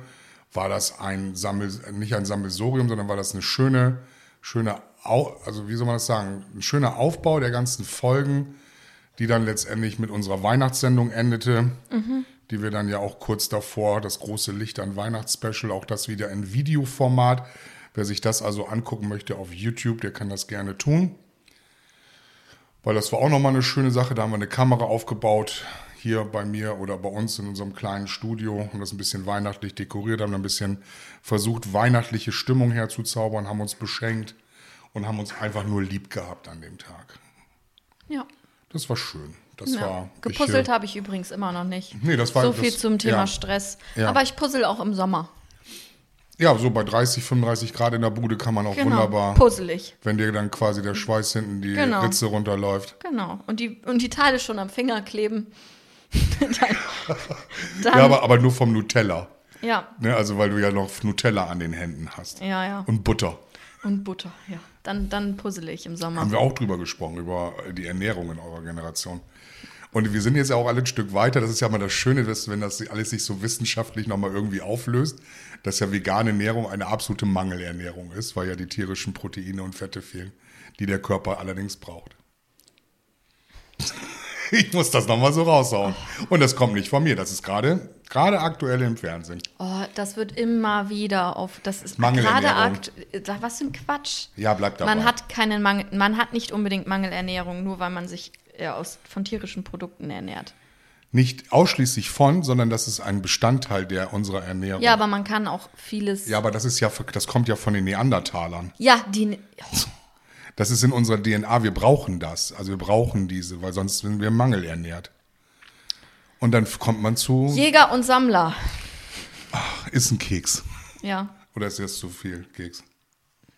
Speaker 3: war das ein Sammel, nicht ein Sammelsorium, sondern war das eine schöne, schöne, Au also wie soll man das sagen, ein schöner Aufbau der ganzen Folgen, die dann letztendlich mit unserer Weihnachtssendung endete, die wir dann ja auch kurz davor, das große Licht an Weihnachtsspecial, auch das wieder in Videoformat. Wer sich das also angucken möchte auf YouTube, der kann das gerne tun. Weil das war auch nochmal eine schöne Sache. Da haben wir eine Kamera aufgebaut, hier bei mir oder bei uns in unserem kleinen Studio und das ein bisschen weihnachtlich dekoriert, haben ein bisschen versucht, weihnachtliche Stimmung herzuzaubern, haben uns beschenkt und haben uns einfach nur lieb gehabt an dem Tag.
Speaker 2: Ja.
Speaker 3: Das war schön. Das
Speaker 2: ja.
Speaker 3: war
Speaker 2: Gepuzzelt habe ich übrigens immer noch nicht.
Speaker 3: Nee, das war-
Speaker 2: so viel
Speaker 3: das-
Speaker 2: zum Thema
Speaker 3: ja.
Speaker 2: Stress.
Speaker 3: Ja.
Speaker 2: Aber ich puzzle auch im Sommer.
Speaker 3: Ja, so bei 30, 35 Grad in der Bude kann man auch
Speaker 2: Genau.
Speaker 3: wunderbar,
Speaker 2: Puzzelig.
Speaker 3: wenn dir dann quasi der Schweiß hinten die
Speaker 2: Genau.
Speaker 3: Ritze runterläuft.
Speaker 2: Genau. Und die, und die Teile schon am Finger kleben. dann, dann,
Speaker 3: Ja, aber, aber nur vom Nutella.
Speaker 2: ja,
Speaker 3: Ne? Also weil du ja noch Nutella an den Händen hast.
Speaker 2: ja, ja.
Speaker 3: Und Butter.
Speaker 2: Und Butter, ja. Dann, dann puzzle ich im Sommer.
Speaker 3: Haben wir auch drüber gesprochen, über die Ernährung in eurer Generation. Und wir sind jetzt ja auch alle ein Stück weiter. Das ist ja mal das Schöne, dass, wenn das alles sich so wissenschaftlich nochmal irgendwie auflöst, dass ja vegane Ernährung eine absolute Mangelernährung ist, weil ja die tierischen Proteine und Fette fehlen, die der Körper allerdings braucht. Ich muss das nochmal so raushauen. Und das kommt nicht von mir. Das ist gerade, gerade aktuell im Fernsehen.
Speaker 2: Oh, das wird immer wieder auf. Das ist
Speaker 3: Mangelernährung.
Speaker 2: gerade akt. Was für ein Quatsch.
Speaker 3: Ja, bleibt dabei.
Speaker 2: Man hat keinen Mangel, man hat nicht unbedingt Mangelernährung, nur weil man sich äh, aus, von tierischen Produkten ernährt.
Speaker 3: Nicht ausschließlich von, sondern das ist ein Bestandteil der unserer Ernährung.
Speaker 2: Ja, aber man kann auch vieles.
Speaker 3: Ja, aber das ist ja, das kommt ja von den Neandertalern.
Speaker 2: Ja, die. Oh,
Speaker 3: Das ist in unserer DNA. Wir brauchen das. Also wir brauchen diese, weil sonst sind wir mangelernährt. Und dann kommt man zu,
Speaker 2: Jäger und Sammler.
Speaker 3: ist ein Keks.
Speaker 2: Ja.
Speaker 3: Oder ist das zu viel Keks?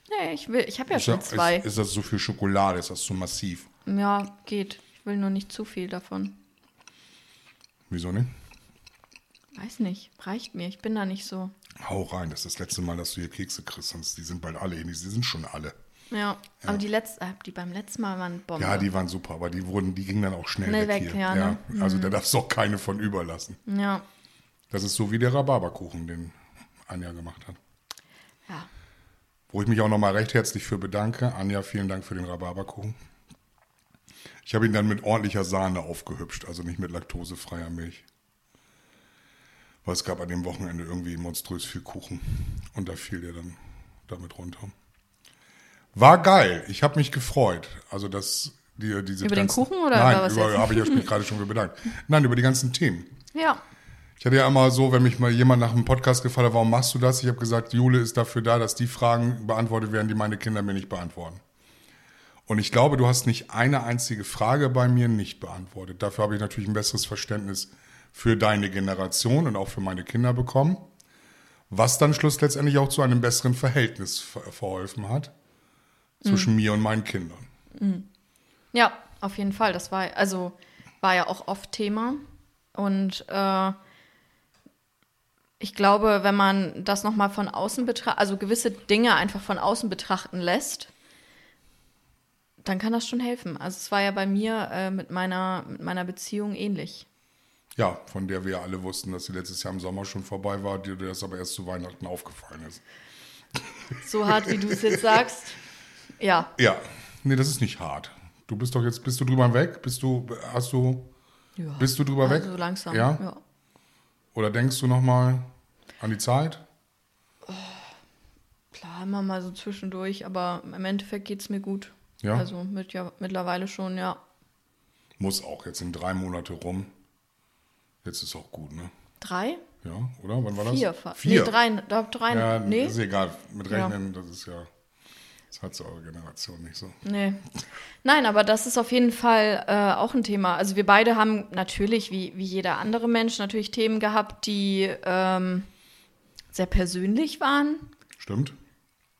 Speaker 2: Nee, ich will. Ich habe ja
Speaker 3: Ist,
Speaker 2: schon zwei.
Speaker 3: ist, ist das zu viel Schokolade? Ist das zu massiv?
Speaker 2: Ja, geht. Ich will nur nicht zu viel davon.
Speaker 3: Wieso nicht?
Speaker 2: Weiß nicht. Reicht mir. Ich bin da nicht so.
Speaker 3: Hau rein, das ist das letzte Mal, dass du hier Kekse kriegst, sonst die sind bald alle ähnlich. Die sind schon alle.
Speaker 2: Ja. Aber die letzte, äh, die beim letzten Mal waren Bombe.
Speaker 3: Ja, die waren super, aber die wurden, die gingen dann auch schnell,
Speaker 2: Schnell
Speaker 3: weg,
Speaker 2: weg,
Speaker 3: hier.
Speaker 2: ja, ne?
Speaker 3: Also da darfst du auch keine von überlassen.
Speaker 2: Ja.
Speaker 3: Das ist so wie der Rhabarberkuchen, den Anja gemacht hat.
Speaker 2: Ja.
Speaker 3: Wo ich mich auch nochmal recht herzlich für bedanke. Anja, vielen Dank für den Rhabarberkuchen. Ich habe ihn dann mit ordentlicher Sahne aufgehübscht, also nicht mit laktosefreier Milch. Weil es gab an dem Wochenende irgendwie monströs viel Kuchen. Und da fiel der dann damit runter. War geil. Ich habe mich gefreut. Also, dass die, diese
Speaker 2: Über den
Speaker 3: ganzen-
Speaker 2: Kuchen oder
Speaker 3: Nein,
Speaker 2: über was
Speaker 3: über, habe ich mich gerade schon bedankt. Nein, über die ganzen Themen.
Speaker 2: Ja.
Speaker 3: Ich hatte ja immer so, wenn mich mal jemand nach einem Podcast gefragt hat, warum machst du das? Ich habe gesagt, Jule ist dafür da, dass die Fragen beantwortet werden, die meine Kinder mir nicht beantworten. Und ich glaube, du hast nicht eine einzige Frage bei mir nicht beantwortet. Dafür habe ich natürlich ein besseres Verständnis für deine Generation und auch für meine Kinder bekommen, was dann schluss letztendlich auch zu einem besseren Verhältnis ver verholfen hat zwischen mir und meinen Kindern.
Speaker 2: Ja, auf jeden Fall. Das war, also, war ja auch oft Thema. Und äh, ich glaube, wenn man das nochmal von außen betrachtet, also gewisse Dinge einfach von außen betrachten lässt, dann kann das schon helfen. Also es war ja bei mir äh, mit, meiner, mit meiner Beziehung ähnlich.
Speaker 3: Ja, von der wir ja alle wussten, dass sie letztes Jahr im Sommer schon vorbei war, dir das aber erst zu Weihnachten aufgefallen ist.
Speaker 2: So hart, wie du es jetzt sagst. Ja,
Speaker 3: Ja, nee, das ist nicht hart. Du bist doch jetzt, bist du drüber weg? Bist du, hast du,
Speaker 2: ja.
Speaker 3: bist du drüber weg?
Speaker 2: Also langsam.
Speaker 3: Ja?
Speaker 2: ja.
Speaker 3: Oder denkst du nochmal an die Zeit?
Speaker 2: Klar, immer mal so zwischendurch, aber im Endeffekt geht es mir gut.
Speaker 3: Ja.
Speaker 2: Also mit, ja, mittlerweile schon, ja.
Speaker 3: Muss auch, jetzt sind drei Monate rum. Jetzt ist auch gut, ne?
Speaker 2: Drei?
Speaker 3: Ja, oder? Wann war das?
Speaker 2: Vier. fa-
Speaker 3: Vier.
Speaker 2: Nee, drei. Da, drei
Speaker 3: Ja,
Speaker 2: nee,
Speaker 3: ist egal. Mit Rechnen, das ist ja, das hat so eure Generation nicht so.
Speaker 2: nee. Nein, aber das ist auf jeden Fall äh, auch ein Thema. Also wir beide haben natürlich, wie, wie jeder andere Mensch, natürlich Themen gehabt, die ähm, sehr persönlich waren
Speaker 3: Stimmt?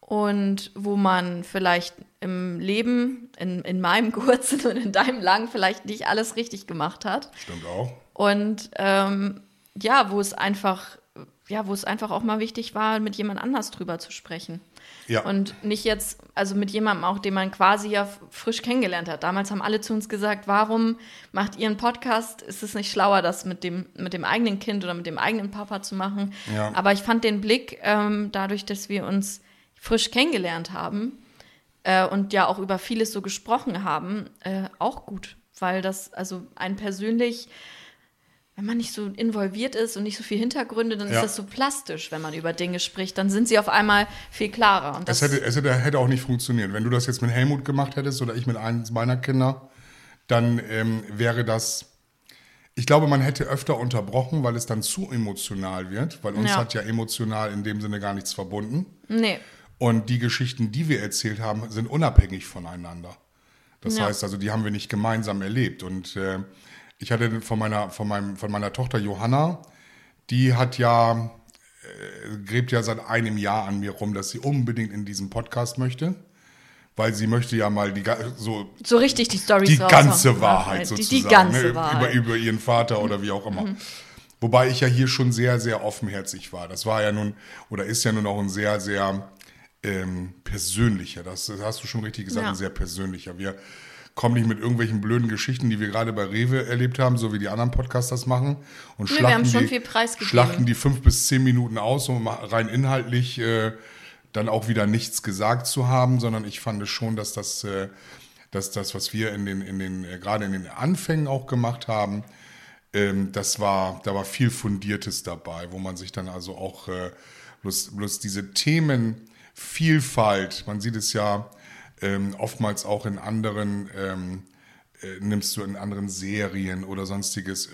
Speaker 2: Und wo man vielleicht im Leben, in, in meinem kurzen und in deinem langen, vielleicht nicht alles richtig gemacht hat.
Speaker 3: Stimmt auch.
Speaker 2: Und ähm, ja, wo es einfach, ja, wo es einfach auch mal wichtig war, mit jemand anders drüber zu sprechen.
Speaker 3: Ja.
Speaker 2: Und nicht jetzt, also mit jemandem auch, den man quasi ja frisch kennengelernt hat. Damals haben alle zu uns gesagt, warum macht ihr einen Podcast? Ist es nicht schlauer, das mit dem, mit dem eigenen Kind oder mit dem eigenen Papa zu machen?
Speaker 3: Ja.
Speaker 2: Aber ich fand den Blick, ähm, dadurch, dass wir uns frisch kennengelernt haben äh, und ja auch über vieles so gesprochen haben, äh, auch gut. Weil das, also ein persönlich, wenn man nicht so involviert ist und nicht so viel Hintergründe, dann
Speaker 3: Ja.
Speaker 2: ist das so plastisch, wenn man über Dinge spricht. Dann sind sie auf einmal viel klarer. Und das,
Speaker 3: Es hätte, es hätte, hätte auch nicht funktioniert. Wenn du das jetzt mit Helmut gemacht hättest oder ich mit einem meiner Kinder, dann ähm, wäre das. Ich glaube, man hätte öfter unterbrochen, weil es dann zu emotional wird, weil uns
Speaker 2: Ja.
Speaker 3: hat ja emotional in dem Sinne gar nichts verbunden.
Speaker 2: nee,
Speaker 3: Und die Geschichten, die wir erzählt haben, sind unabhängig voneinander. Das
Speaker 2: Ja.
Speaker 3: heißt also, die haben wir nicht gemeinsam erlebt. Und äh, ich hatte von meiner, von, meinem, von meiner Tochter Johanna, die hat ja, äh, gräbt ja seit einem Jahr an mir rum, dass sie unbedingt in diesen Podcast möchte. Weil sie möchte ja mal die so
Speaker 2: So richtig die Stories
Speaker 3: die ganze Wahrheit
Speaker 2: Die,
Speaker 3: sozusagen.
Speaker 2: die ganze
Speaker 3: ne, über,
Speaker 2: Wahrheit. Mhm.
Speaker 3: Über, über ihren Vater oder wie auch immer. Wobei ich ja hier schon sehr, sehr offenherzig war. Das war ja nun, oder ist ja nun auch ein sehr, sehr ähm, persönlicher, das, das hast du schon richtig gesagt,
Speaker 2: Ja.
Speaker 3: sehr persönlicher. Wir kommen nicht mit irgendwelchen blöden Geschichten, die wir gerade bei Rewe erlebt haben, so wie die anderen Podcasters machen. Und
Speaker 2: wir
Speaker 3: schlachten,
Speaker 2: haben schon
Speaker 3: die, schlachten die fünf bis zehn Minuten aus, um rein inhaltlich äh, dann auch wieder nichts gesagt zu haben, sondern ich fand es schon, dass das, äh, dass das, was wir in den, in den, äh, gerade in den Anfängen auch gemacht haben, ähm, das war, da war viel Fundiertes dabei, wo man sich dann also auch äh, bloß, bloß diese Themenvielfalt, man sieht es ja ähm, oftmals auch in anderen, ähm, äh, nimmst du in anderen Serien oder sonstiges,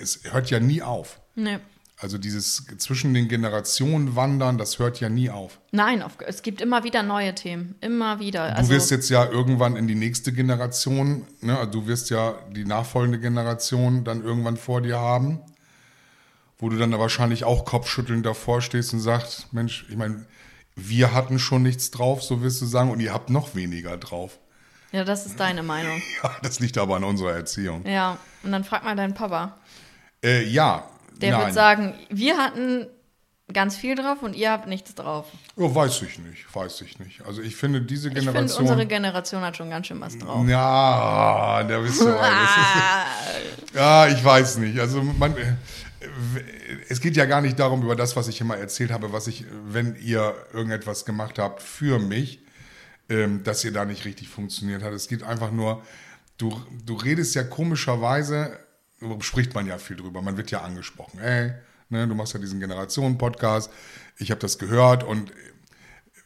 Speaker 3: es hört ja nie auf.
Speaker 2: Nee.
Speaker 3: Also dieses zwischen den Generationen wandern, das hört ja nie auf.
Speaker 2: Nein, auf, es gibt immer wieder neue Themen. Immer wieder.
Speaker 3: Du
Speaker 2: Also,
Speaker 3: wirst jetzt ja irgendwann in die nächste Generation, ne? also du wirst ja die nachfolgende Generation dann irgendwann vor dir haben, wo du dann da wahrscheinlich auch kopfschüttelnd davor stehst und sagst, Mensch, ich meine, wir hatten schon nichts drauf, so wirst du sagen, und ihr habt noch weniger drauf.
Speaker 2: ja, das ist deine Meinung.
Speaker 3: Ja, das liegt aber an unserer Erziehung.
Speaker 2: Ja, und dann frag mal deinen Papa.
Speaker 3: Äh, ja,
Speaker 2: Der
Speaker 3: nein.
Speaker 2: wird sagen, wir hatten ganz viel drauf und ihr habt nichts drauf.
Speaker 3: Oh, weiß ich nicht, weiß ich nicht. Also ich finde diese
Speaker 2: Ich finde,
Speaker 3: Generation...
Speaker 2: unsere Generation hat schon ganz schön was drauf.
Speaker 3: Ja, da bist du. Ja, ich weiß nicht. Also man, es geht ja gar nicht darum über das, was ich immer erzählt habe, was ich, wenn ihr irgendetwas gemacht habt für mich, ähm, dass ihr da nicht richtig funktioniert hat. Es geht einfach nur, du, du redest ja komischerweise, spricht man ja viel drüber, man wird ja angesprochen. Ey, ne, du machst ja diesen Generationen-Podcast, ich habe das gehört und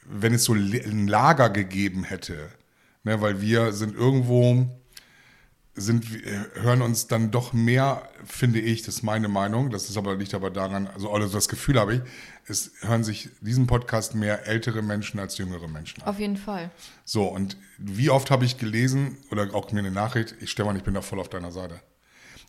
Speaker 3: wenn es so ein Lager gegeben hätte, ne, weil wir sind irgendwo, sind, wir- hören uns dann doch mehr, finde ich, das ist meine Meinung, das ist aber liegt aber daran, also, also das Gefühl habe ich, es hören sich diesen Podcast mehr ältere Menschen als jüngere Menschen an.
Speaker 2: Auf jeden Fall.
Speaker 3: So, und wie oft habe ich gelesen oder auch mir eine Nachricht, ich Stefan, ich bin da voll auf deiner Seite.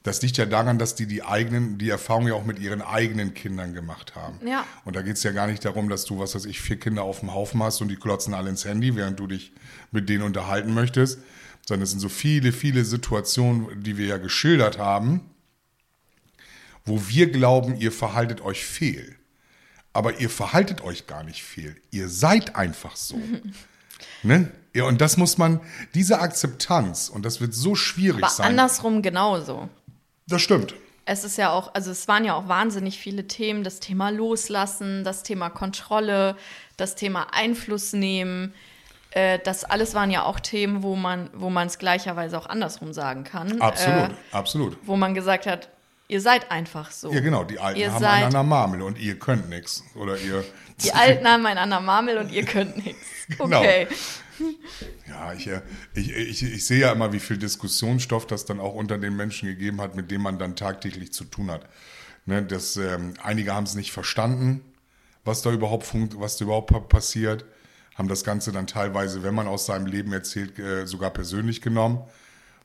Speaker 3: Das liegt ja daran, dass die die eigenen, die Erfahrung ja auch mit ihren eigenen Kindern gemacht haben.
Speaker 2: Ja.
Speaker 3: Und da geht es ja gar nicht darum, dass du, was weiß ich, vier Kinder auf dem Haufen hast und die klotzen alle ins Handy, während du dich mit denen unterhalten möchtest, sondern es sind so viele, viele Situationen, die wir ja geschildert haben, wo wir glauben, ihr verhaltet euch fehl. Aber ihr verhaltet euch gar nicht fehl. Ihr seid einfach so. ne? Ja, und das muss man, diese Akzeptanz, und das wird so schwierig
Speaker 2: Aber
Speaker 3: sein.
Speaker 2: andersrum genauso.
Speaker 3: Das stimmt.
Speaker 2: Es ist ja auch, also es waren ja auch wahnsinnig viele Themen, das Thema Loslassen, das Thema Kontrolle, das Thema Einfluss nehmen. Äh, das alles waren ja auch Themen, wo man, wo man es gleicherweise auch andersrum sagen kann.
Speaker 3: Absolut,
Speaker 2: Äh,
Speaker 3: absolut.
Speaker 2: wo man gesagt hat, ihr seid einfach so.
Speaker 3: Ja, genau, die Alten
Speaker 2: Ihr
Speaker 3: haben
Speaker 2: seid-
Speaker 3: einen an der Marmel und ihr könnt nichts. Oder ihr.
Speaker 2: Die Alten haben einander Marmel und ihr könnt nichts.
Speaker 3: Genau.
Speaker 2: Okay.
Speaker 3: Ja, ich, äh, ich, ich, ich sehe ja immer, wie viel Diskussionsstoff das dann auch unter den Menschen gegeben hat, mit dem man dann tagtäglich zu tun hat. Ne, das, ähm, einige haben es nicht verstanden, was da überhaupt funkt, was da überhaupt pa- passiert, haben das Ganze dann teilweise, wenn man aus seinem Leben erzählt, äh, sogar persönlich genommen,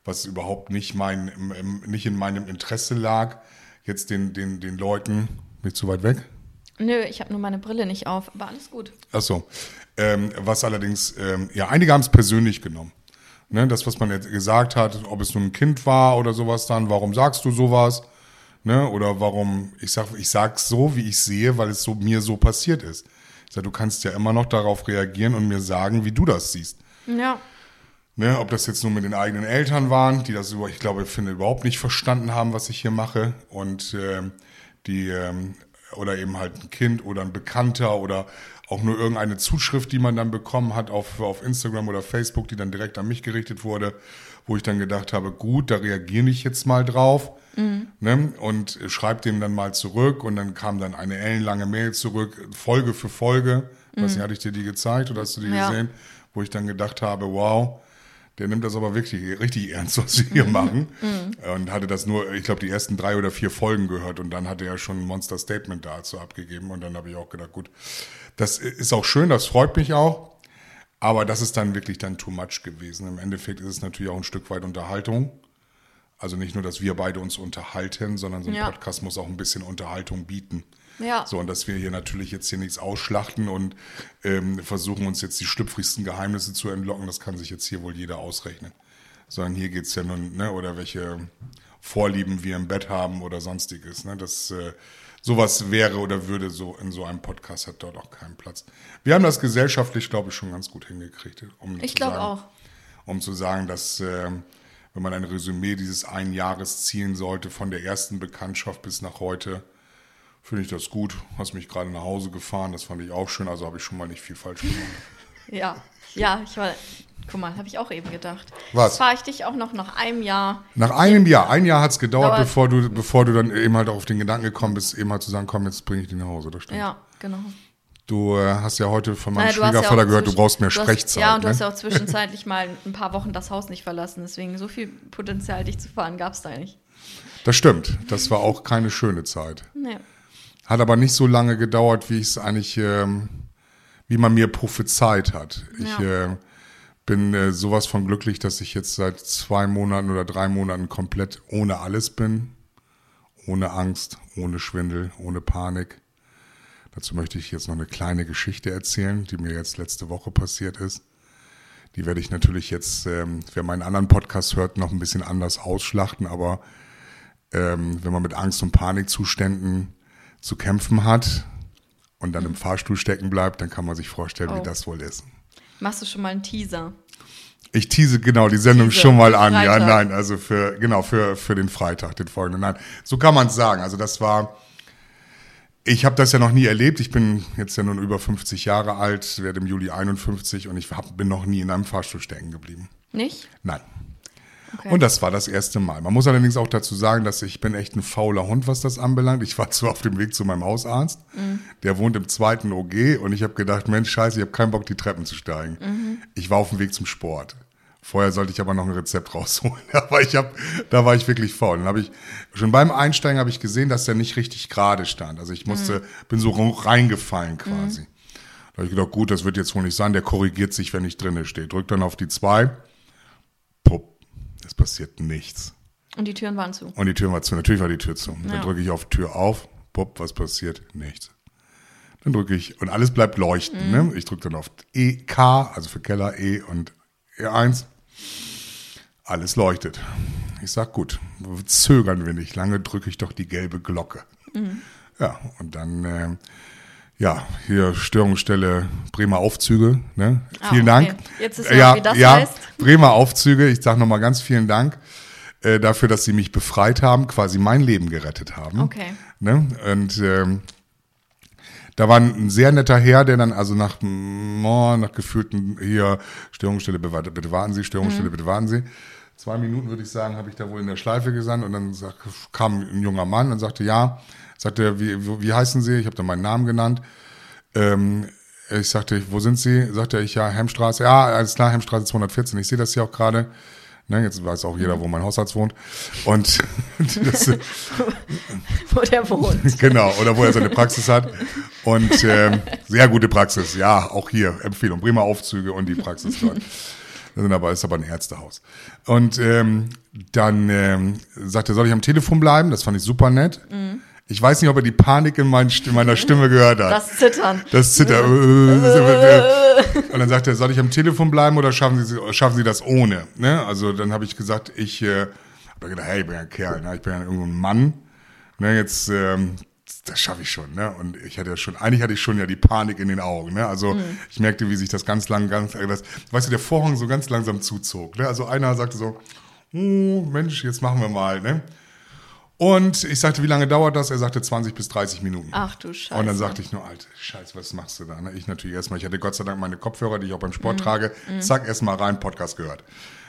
Speaker 3: was überhaupt nicht, mein, im, im, nicht in meinem Interesse lag, jetzt den, den, den Leuten, nicht zu weit weg?
Speaker 2: Nö, ich habe nur meine Brille nicht auf, aber alles gut.
Speaker 3: Ach so. Ähm, was allerdings, ähm, ja, einige haben es persönlich genommen. Ne, das, was man jetzt gesagt hat, ob es nun ein Kind war oder sowas dann, warum sagst du sowas? Ne, oder warum, ich sag, ich sag's so, wie ich sehe, weil es so mir so passiert ist. Ich sag, du kannst ja immer noch darauf reagieren und mir sagen, wie du das siehst.
Speaker 2: Ja.
Speaker 3: Ne, ob das jetzt nur mit den eigenen Eltern waren, die das über, ich glaube, ich finde, überhaupt nicht verstanden haben, was ich hier mache. Und ähm, die, ähm, oder eben halt ein Kind oder ein Bekannter oder auch nur irgendeine Zuschrift, die man dann bekommen hat auf, auf Instagram oder Facebook, die dann direkt an mich gerichtet wurde, wo ich dann gedacht habe, gut, da reagiere ich jetzt mal drauf. Ne, und schreibe dem dann mal zurück und dann kam dann eine ellenlange Mail zurück, Folge für Folge. Ich weiß nicht, hatte ich dir die gezeigt oder hast du die
Speaker 2: Ja.
Speaker 3: gesehen? Wo ich dann gedacht habe, wow, Der nimmt das aber wirklich richtig ernst, was wir hier machen. Und hatte das nur, ich glaube, die ersten drei oder vier Folgen gehört und dann hatte er schon ein Monster Statement dazu abgegeben. Und dann habe ich auch gedacht, gut, das ist auch schön, das freut mich auch. Aber das ist dann wirklich dann too much gewesen. Im Endeffekt ist es natürlich auch ein Stück weit Unterhaltung. Also nicht nur, dass wir beide uns unterhalten, sondern so ein
Speaker 2: Ja.
Speaker 3: Podcast muss auch ein bisschen Unterhaltung bieten.
Speaker 2: Ja.
Speaker 3: So, und dass wir hier natürlich jetzt hier nichts ausschlachten und ähm, versuchen uns jetzt die schlüpfrigsten Geheimnisse zu entlocken, das kann sich jetzt hier wohl jeder ausrechnen. Sondern hier geht's ja nun, ne, oder welche Vorlieben wir im Bett haben oder sonstiges. Ne? Das äh, sowas wäre oder würde so in so einem Podcast hat dort auch keinen Platz. Wir haben das gesellschaftlich, glaube ich, schon ganz gut hingekriegt. Um
Speaker 2: Ich glaube auch.
Speaker 3: um zu sagen, dass äh, wenn man ein Resümee dieses einen Jahres ziehen sollte, von der ersten Bekanntschaft bis nach heute, finde ich das gut. Hast mich gerade nach Hause gefahren, das fand ich auch schön, also habe ich schon mal nicht viel falsch gemacht.
Speaker 2: Ja, ja, ich war. Guck mal, habe ich auch eben gedacht.
Speaker 3: Was?
Speaker 2: Jetzt fahre ich dich auch noch nach einem Jahr.
Speaker 3: Nach einem Jahr, ein Jahr hat es gedauert,
Speaker 2: Dauert-
Speaker 3: bevor du, bevor du dann eben halt auf den Gedanken gekommen bist, eben halt zu sagen, komm, jetzt bringe ich dich nach Hause. Das stimmt.
Speaker 2: Ja, genau.
Speaker 3: Du äh, hast ja heute von meinem
Speaker 2: Naja, du ja
Speaker 3: Schwiegervater
Speaker 2: auch
Speaker 3: gehört, du brauchst mehr
Speaker 2: du hast-
Speaker 3: Sprechzeit.
Speaker 2: Ja, und du
Speaker 3: ne?
Speaker 2: hast ja auch zwischenzeitlich mal ein paar Wochen das Haus nicht verlassen. Deswegen so viel Potenzial, dich zu fahren, gab es da nicht.
Speaker 3: Das stimmt. Das war auch keine schöne Zeit.
Speaker 2: Nee.
Speaker 3: Hat aber nicht so lange gedauert, wie ich es eigentlich, ähm, wie man mir prophezeit hat. Ich
Speaker 2: Ja.
Speaker 3: äh, bin äh, sowas von glücklich, dass ich jetzt seit zwei Monaten oder drei Monaten komplett ohne alles bin. Ohne Angst, ohne Schwindel, ohne Panik. Dazu möchte ich jetzt noch eine kleine Geschichte erzählen, die mir jetzt letzte Woche passiert ist. Die werde ich natürlich jetzt, ähm, wer meinen anderen Podcast hört, noch ein bisschen anders ausschlachten, aber ähm, wenn man mit Angst und Panikzuständen zu kämpfen hat und dann im Fahrstuhl stecken bleibt, dann kann man sich vorstellen,
Speaker 2: Oh.
Speaker 3: wie das wohl ist.
Speaker 2: Machst du schon mal einen Teaser?
Speaker 3: Ich tease genau die Sendung
Speaker 2: Teaser,
Speaker 3: schon mal an. Ja,
Speaker 2: Freitag.
Speaker 3: nein, also für, genau, für, für den Freitag, den folgenden. Nein, so kann man es sagen. Also das war, ich habe das ja noch nie erlebt. Ich bin jetzt ja nun über 50 Jahre alt, werde im Juli 51 und ich hab, bin noch nie in einem Fahrstuhl stecken geblieben.
Speaker 2: Nicht?
Speaker 3: Nein.
Speaker 2: Okay.
Speaker 3: Und das war das erste Mal. Man muss allerdings auch dazu sagen, dass ich bin echt ein fauler Hund, was das anbelangt. Ich war zwar auf dem Weg zu meinem Hausarzt, der wohnt im zweiten OG und ich habe gedacht, Mensch, scheiße, ich habe keinen Bock, die Treppen zu steigen. Ich war auf dem Weg zum Sport. Vorher sollte ich aber noch ein Rezept rausholen. Aber ich hab, da war ich wirklich faul. Dann habe ich schon beim Einsteigen habe ich gesehen, dass der nicht richtig gerade stand. Also ich musste, bin so reingefallen quasi. Da habe ich gedacht, gut, das wird jetzt wohl nicht sein. Der korrigiert sich, wenn ich drinne stehe. Drückt dann auf die zwei. Pupp, es passiert nichts.
Speaker 2: Und die Türen waren zu.
Speaker 3: Und die Tür war zu. Natürlich war die Tür zu. Dann
Speaker 2: Ja.
Speaker 3: drücke ich auf Tür auf. Pupp, was passiert? Nichts. Dann drücke ich, und alles bleibt leuchten. Ne? Ich drücke dann auf EK, also für Keller E und E1. Alles leuchtet. Ich sag, gut, zögern wir nicht lange, drücke ich doch die gelbe Glocke. Ja, und dann, äh, ja, hier Störungsstelle Bremer Aufzüge. Ne?
Speaker 2: Ah,
Speaker 3: vielen
Speaker 2: okay.
Speaker 3: Dank.
Speaker 2: Jetzt wir,
Speaker 3: ja,
Speaker 2: wie das
Speaker 3: ja,
Speaker 2: heißt.
Speaker 3: Bremer Aufzüge. Ich sage nochmal ganz vielen Dank äh, dafür, dass Sie mich befreit haben, quasi mein Leben gerettet haben.
Speaker 2: Okay.
Speaker 3: Ne? Und ähm, da war ein sehr netter Herr, der dann also nach, oh, nach gefühlten hier Störungsstelle, bitte warten Sie, Störungsstelle,
Speaker 2: Mhm.
Speaker 3: bitte warten Sie. Zwei Minuten, würde ich sagen, habe ich da wohl in der Schleife gesandt und dann sag, kam ein junger Mann und sagte, ja, sagte, wie, wie wie heißen Sie? Ich habe dann meinen Namen genannt. Ähm, ich sagte, wo sind Sie? Sagte ich, ja, Hemmstraße. Ja, alles klar, Hemmstraße 214. Ich sehe das hier auch gerade. Ne, jetzt weiß auch jeder, wo mein Hausarzt wohnt. Und das,
Speaker 2: Wo der wohnt.
Speaker 3: genau, oder wo er seine Praxis hat. Und ähm, sehr gute Praxis, ja, auch hier, Empfehlung, Bremer Aufzüge und die Praxis dort. Das sind aber, ist aber ein Ärztehaus. Und ähm, dann ähm, sagte er, soll ich am Telefon bleiben? Das fand ich super nett. Ich weiß nicht, ob er die Panik in mein, Sti- meiner Stimme gehört hat.
Speaker 2: Das Zittern.
Speaker 3: Das Zitter. Und dann sagt er, soll ich am Telefon bleiben oder schaffen Sie, schaffen Sie das ohne? Ne? Also dann habe ich gesagt, ich äh, habe gedacht, hey, ich bin ja ein Kerl, ne? ich bin ja irgendwo ein Mann. Ne? Jetzt, ähm, das schaffe ich schon. Ne? Und ich hatte ja schon, eigentlich hatte ich schon ja die Panik in den Augen. Ne? Also ich merkte, wie sich das ganz lang, ganz, das, weißt du, der Vorhang so ganz langsam zuzog. Ne? Also einer sagte so, oh, Mensch, jetzt machen wir mal. Ne? Und ich sagte, wie lange dauert das? Er sagte 20 bis 30 Minuten.
Speaker 2: Ach du Scheiße.
Speaker 3: Und dann sagte ich nur, Alter, Scheiße, was machst du da? Ne? Ich natürlich erstmal, ich hatte Gott sei Dank meine Kopfhörer, die ich auch beim Sport trage. Zack, erstmal rein, Podcast gehört.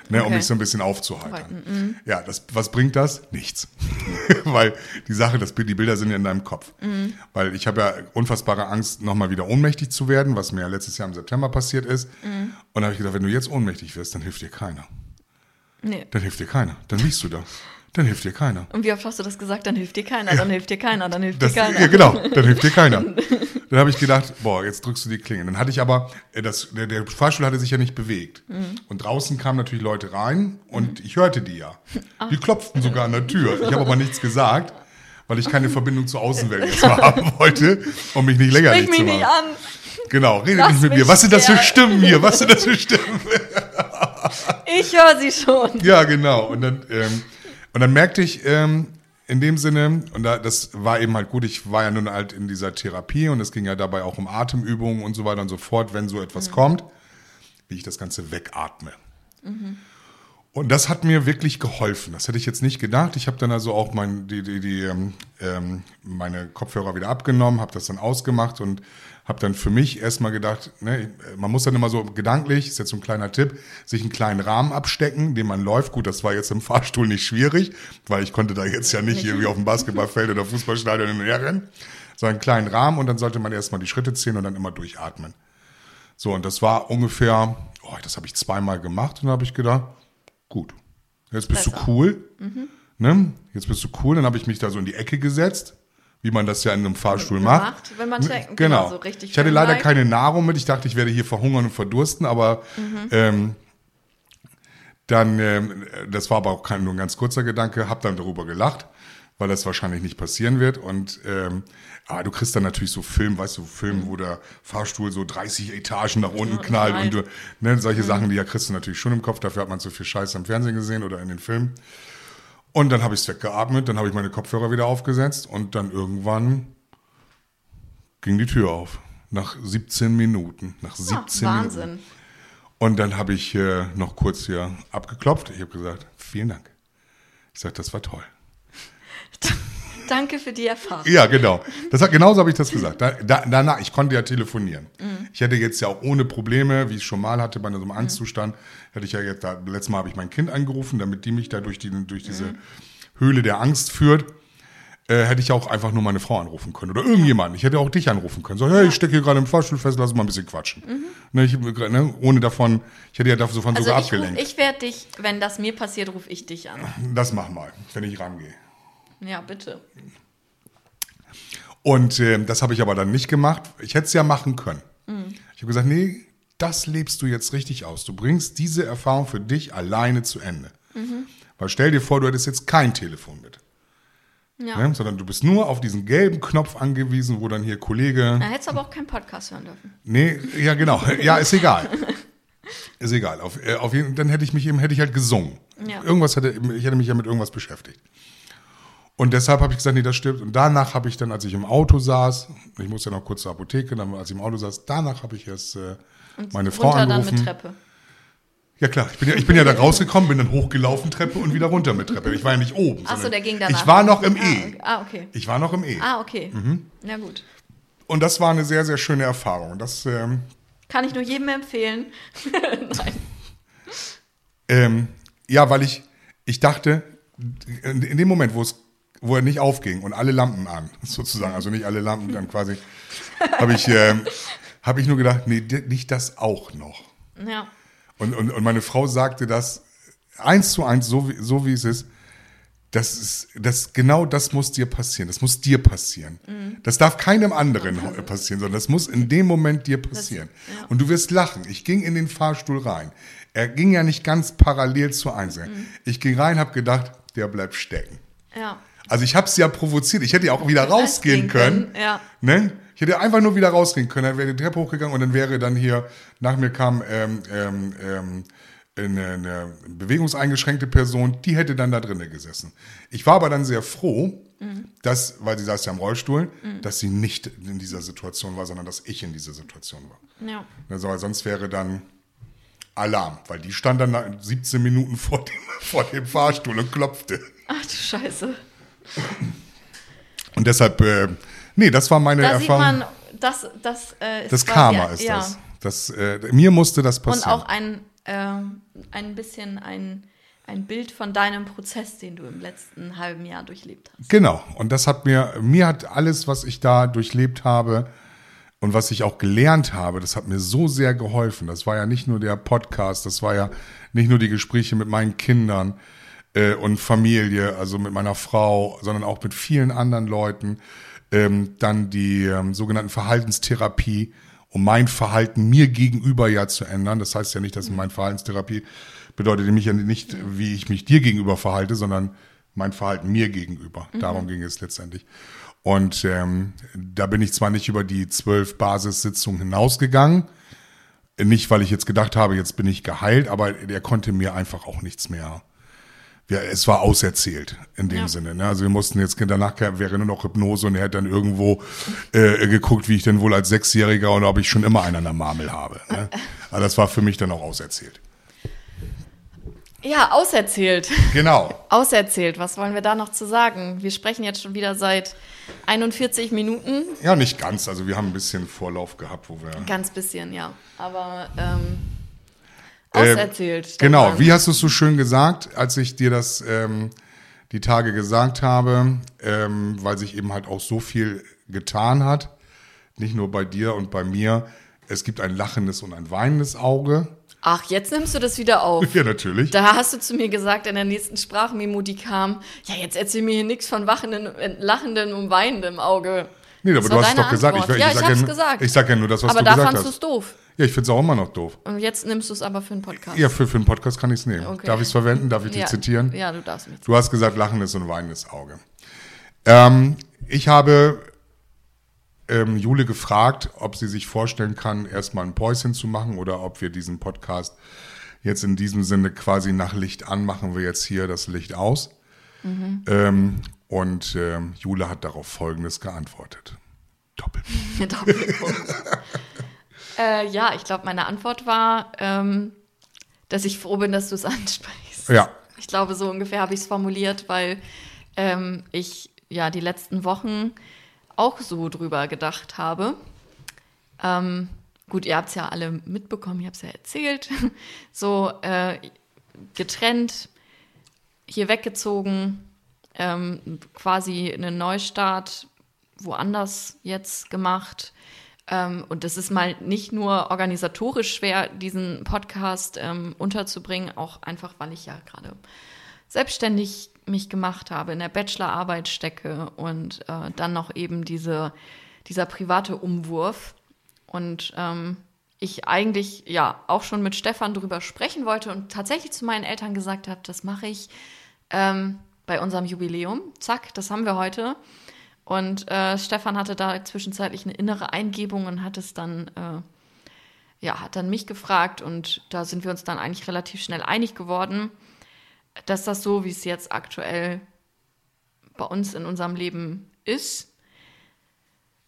Speaker 3: Ne, Um
Speaker 2: Mhm. Okay.
Speaker 3: mich so ein bisschen aufzuheitern. Ja, das, was bringt das? Nichts. Weil die Sache, das, die Bilder sind ja in deinem Kopf.
Speaker 2: Mhm.
Speaker 3: Weil ich habe ja unfassbare Angst, nochmal wieder ohnmächtig zu werden, was mir ja letztes Jahr im September passiert ist.
Speaker 2: Mhm.
Speaker 3: Und da habe ich gedacht, wenn du jetzt ohnmächtig wirst, dann hilft dir keiner.
Speaker 2: nee.
Speaker 3: Dann hilft dir keiner. Dann liegst du da. Dann hilft dir keiner.
Speaker 2: Und wie oft hast du das gesagt? Dann hilft dir keiner, dann hilft dir keiner, dann hilft
Speaker 3: Das,
Speaker 2: dir keiner.
Speaker 3: ja, genau, dann hilft dir keiner. Dann habe ich gedacht, boah, jetzt drückst du die Klinge. Dann hatte ich aber, äh, das, der, der Fahrstuhl hatte sich ja nicht bewegt.
Speaker 2: Mhm.
Speaker 3: Und draußen kamen natürlich Leute rein und ich hörte die ja. Die klopften sogar an der Tür. Ich habe aber nichts gesagt, weil ich keine Verbindung zur Außenwelt jetzt mal haben wollte, um mich nicht lächerlich
Speaker 2: Sprich
Speaker 3: zu
Speaker 2: mich
Speaker 3: machen.
Speaker 2: nicht an.
Speaker 3: Genau, rede
Speaker 2: Lass
Speaker 3: nicht mit
Speaker 2: mich
Speaker 3: mir. Was sind das für. Stimmen hier? Was sind das für Stimmen?
Speaker 2: Ich höre sie schon.
Speaker 3: Ja, genau. Und dann, ähm, und dann merkte ich ähm, in dem Sinne, und da, das war eben halt gut, ich war ja nun halt in dieser Therapie und es ging ja dabei auch um Atemübungen und so weiter und so fort, wenn so etwas kommt, wie ich das Ganze wegatme. Und das hat mir wirklich geholfen. Das hätte ich jetzt nicht gedacht. Ich habe dann also auch mein, die, die, die, ähm, ähm, meine Kopfhörer wieder abgenommen, habe das dann ausgemacht und habe dann für mich erstmal gedacht, ne, man muss dann immer so gedanklich, ist jetzt so ein kleiner Tipp, sich einen kleinen Rahmen abstecken, den man läuft. Gut, das war jetzt im Fahrstuhl nicht schwierig, weil ich konnte da jetzt ja nicht irgendwie auf dem Basketballfeld oder Fußballstadion hin und her rennen, sondern einen kleinen Rahmen und dann sollte man erstmal die Schritte zählen und dann immer durchatmen. So, und das war ungefähr, oh, das habe ich zweimal gemacht und dann habe ich gedacht, gut, jetzt bist
Speaker 2: Besser.
Speaker 3: du cool. Ne? Jetzt bist du cool. Dann habe ich mich da so in die Ecke gesetzt, wie man das ja in einem Fahrstuhl macht.
Speaker 2: Macht, wenn man denkt,
Speaker 3: genau.
Speaker 2: so richtig
Speaker 3: ich hatte leider
Speaker 2: leicht.
Speaker 3: keine Nahrung mit. Ich dachte, ich werde hier verhungern und verdursten, aber ähm, dann, ähm, das war aber auch kein, nur ein ganz kurzer Gedanke, habe dann darüber gelacht, weil das wahrscheinlich nicht passieren wird. Und ähm, ah, du kriegst dann natürlich so Film, weißt du, Film, wo der Fahrstuhl so 30 Etagen nach unten knallt und du, ne, solche Sachen, die ja kriegst du natürlich schon im Kopf. Dafür hat man so viel Scheiß im Fernsehen gesehen oder in den Filmen. Und dann habe ich es weggeatmet, dann habe ich meine Kopfhörer wieder aufgesetzt und dann irgendwann ging die Tür auf. Nach 17 Minuten. Nach 17
Speaker 2: Ah,
Speaker 3: Minuten.
Speaker 2: Wahnsinn.
Speaker 3: Und dann habe ich äh, noch kurz hier abgeklopft. Ich habe gesagt, vielen Dank. Ich sage, das war toll.
Speaker 2: Danke für die Erfahrung.
Speaker 3: Ja, genau. Das hat, genauso habe ich das gesagt. Da, da, danach, ich konnte ja telefonieren. Ich hätte jetzt ja auch ohne Probleme, wie ich es schon mal hatte bei so einem Angstzustand, hätte ich ja jetzt, da, letztes Mal habe ich mein Kind angerufen, damit die mich da durch, die, durch diese Höhle der Angst führt. Äh, hätte ich auch einfach nur meine Frau anrufen können oder irgendjemanden. Ich hätte auch dich anrufen können. So, hey, ich stecke hier gerade im Fahrstuhl fest, lass uns mal ein bisschen quatschen. Ne, ich, ne, ohne davon, ich hätte ja davon
Speaker 2: Also
Speaker 3: sogar
Speaker 2: ich, ruf-
Speaker 3: abgelenkt.
Speaker 2: ich werde dich, wenn das mir passiert, rufe ich dich an.
Speaker 3: das mach mal, wenn ich rangehe.
Speaker 2: Ja, bitte.
Speaker 3: Und äh, das habe ich aber dann nicht gemacht. Ich hätte es ja machen können.
Speaker 2: Mhm.
Speaker 3: Ich habe gesagt, nee, das lebst du jetzt richtig aus. Du bringst diese Erfahrung für dich alleine zu Ende.
Speaker 2: Mhm.
Speaker 3: Weil stell dir vor, du hättest jetzt kein Telefon mit.
Speaker 2: Ja.
Speaker 3: Ne? Sondern du bist nur auf diesen gelben Knopf angewiesen, wo dann hier Kollege.
Speaker 2: Da hättest du aber auch keinen Podcast hören dürfen.
Speaker 3: Nee, ja genau. Ja, ist egal. Ist egal. Auf, äh, auf jeden, dann hätte ich mich eben, hätte ich halt gesungen.
Speaker 2: Ja.
Speaker 3: Irgendwas hätte, ich hätte mich ja mit irgendwas beschäftigt. Und deshalb habe ich gesagt, nee, das stimmt. Und danach habe ich dann, als ich im Auto saß, ich musste ja noch kurz zur Apotheke, dann, als ich im Auto saß, danach habe ich erst äh, meine Frau
Speaker 2: Runter dann
Speaker 3: angerufen.
Speaker 2: mit Treppe.
Speaker 3: Ja klar, ich bin ja, ich bin ja da rausgekommen, bin dann hochgelaufen Treppe und wieder runter mit Treppe. Ich war ja nicht oben.
Speaker 2: Achso, der ging danach.
Speaker 3: Ich war noch im
Speaker 2: ah,
Speaker 3: E.
Speaker 2: Ah, okay.
Speaker 3: Ich war noch im E.
Speaker 2: Ah, okay.
Speaker 3: Mhm.
Speaker 2: Na gut.
Speaker 3: Und das war eine sehr, sehr schöne Erfahrung. Das, ähm,
Speaker 2: Kann ich nur jedem empfehlen. Nein.
Speaker 3: Ähm, ja, weil ich, ich dachte, in dem Moment, wo es, wo er nicht aufging und alle Lampen an, sozusagen, also nicht alle Lampen dann quasi, habe ich, ähm, habe ich nur gedacht, nee, nicht das auch noch.
Speaker 2: Ja.
Speaker 3: Und, und, und meine Frau sagte das eins zu eins, so wie, so wie es ist. Das ist, das, genau das muss dir passieren. Das muss dir passieren. Das darf keinem anderen passieren, sondern das muss in dem Moment dir passieren.
Speaker 2: ja.
Speaker 3: Und du wirst lachen. Ich ging in den Fahrstuhl rein. Er ging ja nicht ganz parallel zur Einzelnen. Ich ging rein, habe gedacht, der bleibt stecken.
Speaker 2: Ja.
Speaker 3: Also ich habe es ja provoziert. Ich hätte ja auch wieder rausgehen können.
Speaker 2: können, ja.
Speaker 3: Ne? Ich hätte einfach nur wieder rausgehen können. Dann wäre die Treppe hochgegangen und dann wäre dann hier, nach mir kam ähm, ähm, ähm, eine, eine bewegungseingeschränkte Person, die hätte dann da drinnen gesessen. Ich war aber dann sehr froh, dass, weil sie saß ja im Rollstuhl, dass sie nicht in dieser Situation war, sondern dass ich in dieser Situation war.
Speaker 2: Ja.
Speaker 3: Also, sonst wäre dann Alarm, weil die stand dann nach 17 Minuten vor dem, vor dem Fahrstuhl und klopfte.
Speaker 2: Ach du Scheiße.
Speaker 3: Und deshalb, äh, nee, das war meine
Speaker 2: Da sieht
Speaker 3: Erfahrung.
Speaker 2: man, das, das äh, ist
Speaker 3: das
Speaker 2: quasi-
Speaker 3: Karma ist
Speaker 2: ja.
Speaker 3: das. das äh, mir musste das
Speaker 2: Und
Speaker 3: passieren.
Speaker 2: auch ein, ähm, ein bisschen ein, ein Bild von deinem Prozess, den du im letzten halben Jahr durchlebt hast.
Speaker 3: Genau. Und das hat mir, mir hat alles, was ich da durchlebt habe und was ich auch gelernt habe, das hat mir so sehr geholfen. Das war ja nicht nur der Podcast, das war ja nicht nur die Gespräche mit meinen Kindern äh, und Familie, also mit meiner Frau, sondern auch mit vielen anderen Leuten. Ähm, dann die ähm, sogenannten Verhaltenstherapie, um mein Verhalten mir gegenüber ja zu ändern. Das heißt ja nicht, dass mein Verhaltenstherapie bedeutet nämlich ja nicht, wie ich mich dir gegenüber verhalte, sondern mein Verhalten mir gegenüber. Darum ging es letztendlich. Und ähm, da bin ich zwar nicht über die zwölf Basissitzungen hinausgegangen, nicht weil ich jetzt gedacht habe, jetzt bin ich geheilt, aber der konnte mir einfach auch nichts mehr. Ja, es war auserzählt in dem
Speaker 2: Ja.
Speaker 3: Sinne. Ne? Also wir mussten jetzt danach wäre nur noch Hypnose und er hat dann irgendwo äh, geguckt, wie ich denn wohl als Sechsjähriger und ob ich schon immer einen an der Marmel habe. Ne? Aber das war für mich dann auch auserzählt.
Speaker 2: Ja, auserzählt.
Speaker 3: Genau.
Speaker 2: Auserzählt, was wollen wir da noch zu sagen? Wir sprechen jetzt schon wieder seit 41 Minuten.
Speaker 3: Ja, nicht ganz. Also wir haben ein bisschen Vorlauf gehabt, wo wir.
Speaker 2: Ganz bisschen, ja. Aber ähm,
Speaker 3: Äh,
Speaker 2: auserzählt.
Speaker 3: Genau,
Speaker 2: Stefan.
Speaker 3: wie hast du es so schön gesagt, als ich dir das ähm, die Tage gesagt habe, ähm, weil sich eben halt auch so viel getan hat, nicht nur bei dir und bei mir. Es gibt ein lachendes und ein weinendes Auge.
Speaker 2: Ach, jetzt nimmst du das wieder auf.
Speaker 3: Ja, natürlich.
Speaker 2: Da hast du zu mir gesagt in der nächsten Sprachmemo, die kam, ja, jetzt erzähl mir hier nichts von wachenden, äh, lachendem und weinendem Auge.
Speaker 3: Nee, aber
Speaker 2: Das
Speaker 3: du hast es doch gesagt.
Speaker 2: Antwort.
Speaker 3: Ich,
Speaker 2: ja,
Speaker 3: ich,
Speaker 2: ich, hab's
Speaker 3: nur,
Speaker 2: gesagt.
Speaker 3: Ich sag ja nur das, was
Speaker 2: aber
Speaker 3: du
Speaker 2: da
Speaker 3: gesagt
Speaker 2: fandst du
Speaker 3: hast.
Speaker 2: es doof.
Speaker 3: Ja, ich finde es auch immer noch doof.
Speaker 2: Und jetzt nimmst du es aber für einen Podcast.
Speaker 3: Ja, für, für einen Podcast kann ich es nehmen.
Speaker 2: Okay.
Speaker 3: Darf ich es verwenden? Darf ich
Speaker 2: ja.
Speaker 3: dich zitieren?
Speaker 2: Ja, du darfst mich
Speaker 3: Du hast gesagt, lachendes und weinendes Auge. Ähm, ich habe ähm, Jule gefragt, ob sie sich vorstellen kann, erstmal ein Päuschen zu machen oder ob wir diesen Podcast jetzt in diesem Sinne quasi nach Licht an, machen wir jetzt hier das Licht aus. Ähm, und ähm, Jule hat darauf Folgendes geantwortet. Doppelpunkt.
Speaker 2: Doppelpunkt. Äh, ja, ich glaube, meine Antwort war, ähm, dass ich froh bin, dass du es ansprichst.
Speaker 3: Ja,
Speaker 2: Ich glaube, so ungefähr habe ich es formuliert, weil ähm, ich ja die letzten Wochen auch so drüber gedacht habe. Ähm, gut, ihr habt es ja alle mitbekommen, ich habe es ja erzählt. so äh, getrennt, hier weggezogen, ähm, quasi einen Neustart woanders jetzt gemacht. Ähm, und das ist mal nicht nur organisatorisch schwer, diesen Podcast ähm, unterzubringen, auch einfach, weil ich ja gerade selbstständig mich gemacht habe, in der Bachelorarbeit stecke und äh, dann noch eben diese, dieser private Umwurf. Und ähm, ich eigentlich ja auch schon mit Stefan drüber sprechen wollte und tatsächlich zu meinen Eltern gesagt habe, das mache ich ähm, bei unserem Jubiläum. Zack, das haben wir heute. Und äh, Stefan hatte da zwischenzeitlich eine innere Eingebung und hat es dann, äh, ja, hat dann mich gefragt und da sind wir uns dann eigentlich relativ schnell einig geworden, dass das so, wie es jetzt aktuell bei uns in unserem Leben ist,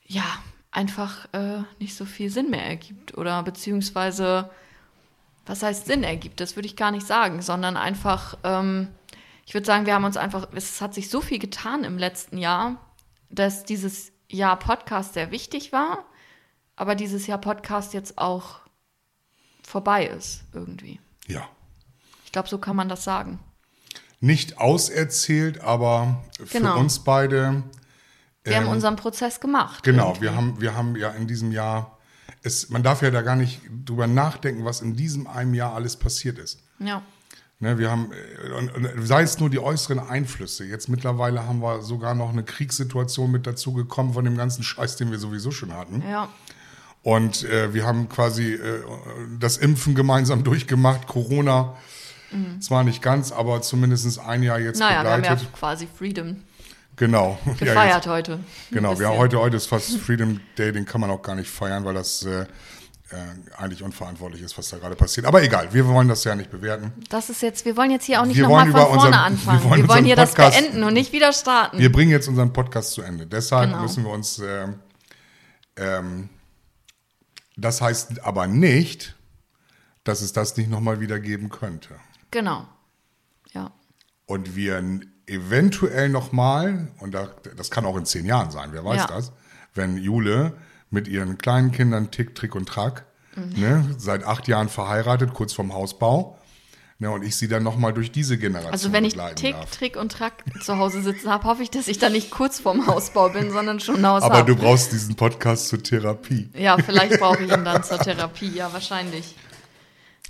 Speaker 2: ja, einfach äh, nicht so viel Sinn mehr ergibt oder beziehungsweise, was heißt Sinn ergibt, das würde ich gar nicht sagen, sondern einfach, ähm, ich würde sagen, wir haben uns einfach, es hat sich so viel getan im letzten Jahr, dass dieses Jahr Podcast sehr wichtig war, aber dieses Jahr Podcast jetzt auch vorbei ist irgendwie.
Speaker 3: ja.
Speaker 2: Ich glaube, so kann man das sagen.
Speaker 3: Nicht auserzählt, aber für
Speaker 2: Genau.
Speaker 3: uns beide
Speaker 2: Wir haben unseren Prozess gemacht.
Speaker 3: Genau,
Speaker 2: irgendwie.
Speaker 3: wir haben, wir haben ja in diesem Jahr, es, man darf ja da gar nicht drüber nachdenken, was in diesem einem Jahr alles passiert ist.
Speaker 2: Ja.
Speaker 3: Ne, wir haben, äh, sei es nur die äußeren Einflüsse. Jetzt mittlerweile haben wir sogar noch eine Kriegssituation mit dazu gekommen von dem ganzen Scheiß, den wir sowieso schon hatten.
Speaker 2: Ja.
Speaker 3: Und äh, wir haben quasi äh, das Impfen gemeinsam durchgemacht, Corona. Zwar nicht ganz, aber zumindest ein Jahr jetzt
Speaker 2: Mhm. Naja, wir haben
Speaker 3: begleitet.
Speaker 2: ja quasi Freedom
Speaker 3: genau. Ja,
Speaker 2: gefeiert
Speaker 3: jetzt-
Speaker 2: heute.
Speaker 3: Genau, wir heute, heute ist fast Freedom Day, den kann man auch gar nicht feiern, weil das äh, äh, eigentlich unverantwortlich ist, was da gerade passiert. Aber egal, wir wollen das ja nicht bewerten.
Speaker 2: Das ist jetzt, wir wollen jetzt hier auch nicht
Speaker 3: Wir
Speaker 2: nochmal
Speaker 3: wollen
Speaker 2: von vorne
Speaker 3: unseren-
Speaker 2: anfangen.
Speaker 3: wir
Speaker 2: Wir
Speaker 3: wollen
Speaker 2: wollen,
Speaker 3: unseren
Speaker 2: hier das
Speaker 3: Podcast-
Speaker 2: beenden und nicht wieder starten.
Speaker 3: Wir bringen jetzt unseren Podcast zu Ende. Deshalb
Speaker 2: Genau.
Speaker 3: müssen wir uns. Äh, ähm, das heißt aber nicht, dass es das nicht nochmal wieder geben könnte.
Speaker 2: genau. Ja.
Speaker 3: Und wir eventuell nochmal, und da, das kann auch in zehn Jahren sein, wer weiß
Speaker 2: Ja.
Speaker 3: das, wenn Jule mit ihren kleinen Kindern Tick, Trick und Track,
Speaker 2: Mhm.
Speaker 3: ne, seit acht Jahren verheiratet, kurz vorm Hausbau, ne, und ich sie dann nochmal durch diese Generation
Speaker 2: Also wenn ich Tick,
Speaker 3: darf.
Speaker 2: Trick und Track zu Hause sitzen habe, hoffe ich, dass ich da nicht kurz vorm Hausbau bin, sondern schon Haus
Speaker 3: Aber
Speaker 2: hab.
Speaker 3: du brauchst diesen Podcast zur Therapie.
Speaker 2: Ja, vielleicht brauche ich ihn dann zur Therapie, ja, wahrscheinlich.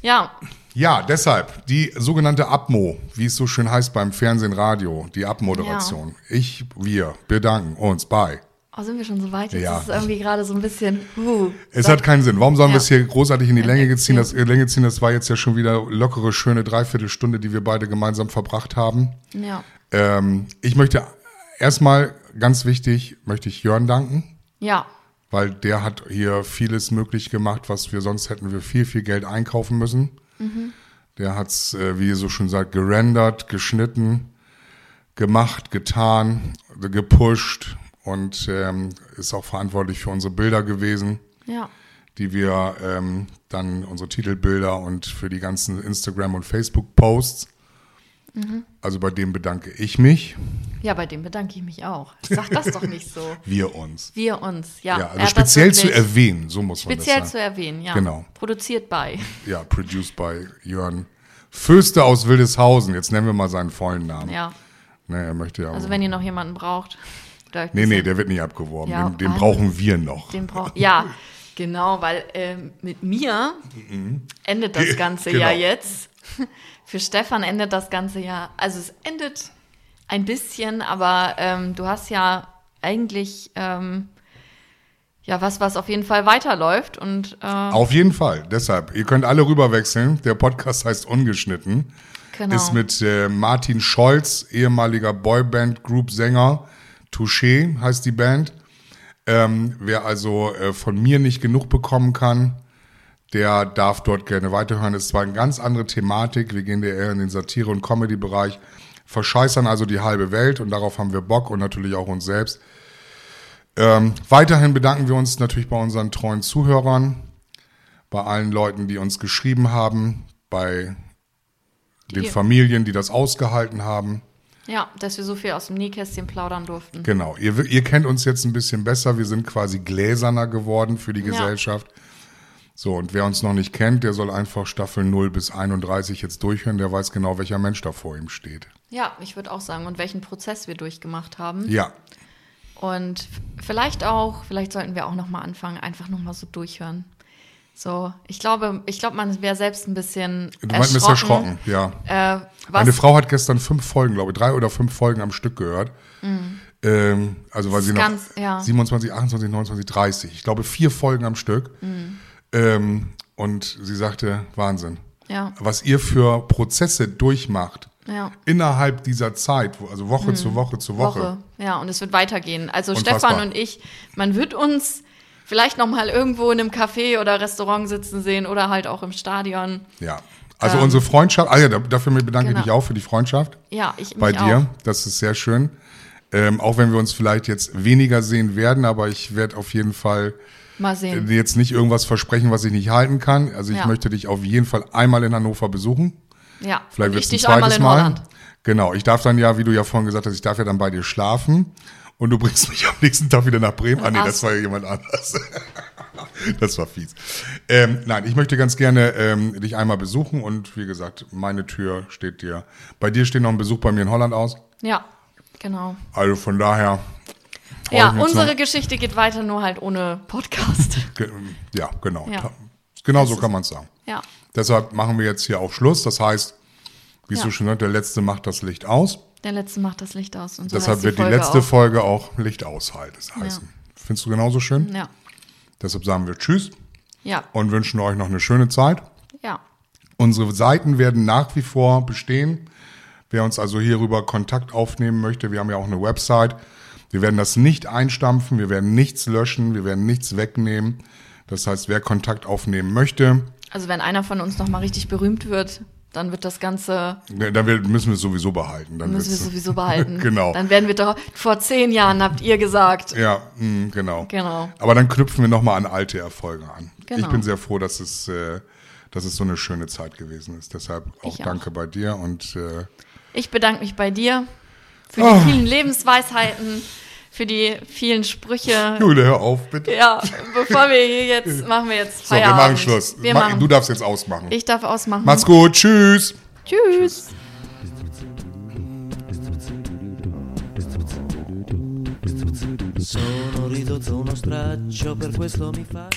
Speaker 2: Ja,
Speaker 3: Ja, deshalb die sogenannte Abmo, wie es so schön heißt beim Fernsehen, Radio, die Abmoderation. Ich, wir bedanken uns bei.
Speaker 2: Oh, sind wir schon so weit? Jetzt
Speaker 3: Ja.
Speaker 2: ist es irgendwie gerade so ein bisschen. Uh,
Speaker 3: Es hat keinen Sinn. Warum sollen wir
Speaker 2: Ja.
Speaker 3: es hier großartig in die Länge ziehen? Das, äh, Länge ziehen, das war jetzt ja schon wieder lockere, schöne Dreiviertelstunde, die wir beide gemeinsam verbracht haben.
Speaker 2: ja.
Speaker 3: Ähm, ich möchte erstmal, ganz wichtig, möchte ich Jörn danken,
Speaker 2: Ja,
Speaker 3: weil der hat hier vieles möglich gemacht, was wir sonst hätten wir viel, viel Geld einkaufen müssen. Der hat's, äh, wie ihr so schon sagt, gerendert, geschnitten, gemacht, getan, gepusht und ähm, ist auch verantwortlich für unsere Bilder gewesen
Speaker 2: ja.
Speaker 3: die wir ähm, dann unsere Titelbilder und für die ganzen Instagram- und Facebook-Posts. Also bei dem bedanke ich mich,
Speaker 2: Ja, bei dem bedanke ich mich auch. Sag das doch nicht so.
Speaker 3: wir uns.
Speaker 2: Wir uns, ja.
Speaker 3: Ja, also speziell zu erwähnen, so muss man
Speaker 2: Speziell
Speaker 3: das
Speaker 2: zu
Speaker 3: sagen.
Speaker 2: erwähnen, ja.
Speaker 3: Genau.
Speaker 2: Produziert bei.
Speaker 3: Ja, produced by Jörn Föste aus Wildeshausen. Jetzt nennen wir mal seinen vollen Namen.
Speaker 2: Ja.
Speaker 3: Ne, er möchte ja.
Speaker 2: Also wenn ihr noch jemanden braucht. Da-
Speaker 3: nee, nee, der wird nicht abgeworben.
Speaker 2: Ja,
Speaker 3: den den
Speaker 2: Wahnsinn.
Speaker 3: brauchen wir noch.
Speaker 2: Den braucht. Ja, genau, weil ähm, mit mir endet das ganze
Speaker 3: Genau.
Speaker 2: Jahr jetzt. Für Stefan endet das ganze Jahr. Also es endet ein bisschen, aber ähm, du hast ja eigentlich ähm, ja was, was auf jeden Fall weiterläuft und äh,
Speaker 3: Auf jeden Fall. Deshalb, ihr könnt alle rüberwechseln. Der Podcast heißt Ungeschnitten.
Speaker 2: genau.
Speaker 3: Ist mit äh, Martin Scholz, ehemaliger Boyband-Group-Sänger. Touché heißt die Band. Ähm, wer also äh, von mir nicht genug bekommen kann, der darf dort gerne weiterhören. Es ist zwar eine ganz andere Thematik. Wir gehen eher in den Satire- und Comedy-Bereich. Verscheißern also die halbe Welt und darauf haben wir Bock und natürlich auch uns selbst. Ähm, weiterhin bedanken wir uns natürlich bei unseren treuen Zuhörern, bei allen Leuten, die uns geschrieben haben, bei den Familien, die das ausgehalten haben.
Speaker 2: Ja, dass wir so viel aus dem Nähkästchen plaudern durften.
Speaker 3: Genau, ihr, ihr kennt uns jetzt ein bisschen besser. Wir sind quasi gläserner geworden für die
Speaker 2: Ja.
Speaker 3: Gesellschaft. So, und wer uns noch nicht kennt, der soll einfach Staffel 0 bis 31 jetzt durchhören. Der weiß genau, welcher Mensch da vor ihm steht.
Speaker 2: Ja, ich würde auch sagen, und welchen Prozess wir durchgemacht haben.
Speaker 3: Ja,
Speaker 2: Und vielleicht auch, vielleicht sollten wir auch noch mal anfangen, einfach noch mal so durchhören. So, ich glaube, ich glaube, man wäre selbst ein bisschen
Speaker 3: du meinst, bist erschrocken, ja.
Speaker 2: Äh,
Speaker 3: Meine Frau hat gestern fünf Folgen, glaube ich, drei oder fünf Folgen am Stück gehört. Ähm, also weil sie noch
Speaker 2: ganz- ja.
Speaker 3: 27, 28, 29, 30. Ich glaube vier Folgen am Stück. Ähm, und sie sagte, Wahnsinn.
Speaker 2: Ja.
Speaker 3: Was ihr für Prozesse durchmacht
Speaker 2: Ja.
Speaker 3: innerhalb dieser Zeit, also Woche zu Woche zu Woche.
Speaker 2: Woche. Ja, und es wird weitergehen. Also
Speaker 3: Unfassbar.
Speaker 2: Stefan und ich, man wird uns vielleicht noch mal irgendwo in einem Café oder Restaurant sitzen sehen oder halt auch im Stadion.
Speaker 3: Ja. Also unsere Freundschaft, ah ja, da- dafür bedanke ich
Speaker 2: genau.
Speaker 3: mich auch für die Freundschaft
Speaker 2: Ja, ich
Speaker 3: bei dir.
Speaker 2: Auch.
Speaker 3: Das ist sehr schön. Ähm, auch wenn wir uns vielleicht jetzt weniger sehen werden, aber ich werde auf jeden Fall
Speaker 2: Mal sehen.
Speaker 3: dir jetzt nicht irgendwas versprechen, was ich nicht halten kann. Also ich
Speaker 2: Ja.
Speaker 3: möchte dich auf jeden Fall einmal in Hannover besuchen.
Speaker 2: Ja.
Speaker 3: Vielleicht wird
Speaker 2: ich
Speaker 3: es ein zweites
Speaker 2: in
Speaker 3: Mal.
Speaker 2: Holland.
Speaker 3: Genau, ich darf dann ja, wie du ja vorhin gesagt hast, ich darf ja dann bei dir schlafen und du bringst mich am nächsten Tag wieder nach Bremen. Ah nee, das war ja jemand anders. das war fies. Ähm, nein, ich möchte ganz gerne ähm, dich einmal besuchen und wie gesagt, meine Tür steht dir. Bei dir steht noch ein Besuch bei mir in Holland aus.
Speaker 2: Ja, genau.
Speaker 3: Also von daher.
Speaker 2: Ja, unsere
Speaker 3: noch.
Speaker 2: Geschichte geht weiter, nur halt ohne Podcast.
Speaker 3: Ja, genau.
Speaker 2: Ja.
Speaker 3: Genau
Speaker 2: Das
Speaker 3: so kann man es sagen.
Speaker 2: ja.
Speaker 3: Deshalb machen wir jetzt hier auch Schluss. Das heißt, wie es
Speaker 2: Ja.
Speaker 3: so schön sagt, der Letzte macht das Licht aus.
Speaker 2: Der letzte macht das Licht aus. Und so
Speaker 3: Deshalb wird die
Speaker 2: Folge
Speaker 3: letzte
Speaker 2: auch.
Speaker 3: Folge auch Licht aushalten heißen. Findest du genauso schön?
Speaker 2: Ja.
Speaker 3: Deshalb sagen wir Tschüss
Speaker 2: Ja.
Speaker 3: und wünschen euch noch eine schöne Zeit.
Speaker 2: Ja.
Speaker 3: Unsere Seiten werden nach wie vor bestehen. Wer uns also hierüber Kontakt aufnehmen möchte, wir haben ja auch eine Website. Wir werden das nicht einstampfen, wir werden nichts löschen, wir werden nichts wegnehmen. Das heißt, wer Kontakt aufnehmen möchte,
Speaker 2: Also wenn einer von uns noch mal richtig berühmt wird, dann wird das Ganze,
Speaker 3: ne, dann müssen wir es sowieso behalten. Dann
Speaker 2: müssen wir
Speaker 3: wird's-
Speaker 2: sowieso behalten.
Speaker 3: Genau.
Speaker 2: Dann werden wir doch, vor zehn Jahren habt ihr gesagt.
Speaker 3: Ja, mh, genau.
Speaker 2: Genau.
Speaker 3: Aber dann knüpfen wir nochmal an alte Erfolge an.
Speaker 2: Genau.
Speaker 3: Ich bin sehr froh, dass es, äh, dass es so eine schöne Zeit gewesen ist. Deshalb auch
Speaker 2: auch.
Speaker 3: danke bei dir und äh,
Speaker 2: Ich bedanke mich bei dir. für die vielen Lebensweisheiten, für die vielen Sprüche.
Speaker 3: Jule, hör auf, bitte.
Speaker 2: Ja, bevor wir hier jetzt, machen wir jetzt
Speaker 3: So, wir
Speaker 2: Feierabend.
Speaker 3: machen Schluss.
Speaker 2: Wir
Speaker 3: Ma-
Speaker 2: machen.
Speaker 3: Du darfst jetzt ausmachen.
Speaker 2: ich darf ausmachen.
Speaker 3: Macht's gut. Tschüss.
Speaker 2: Tschüss.
Speaker 1: Sono ridotto uno straccio, per questo mi fa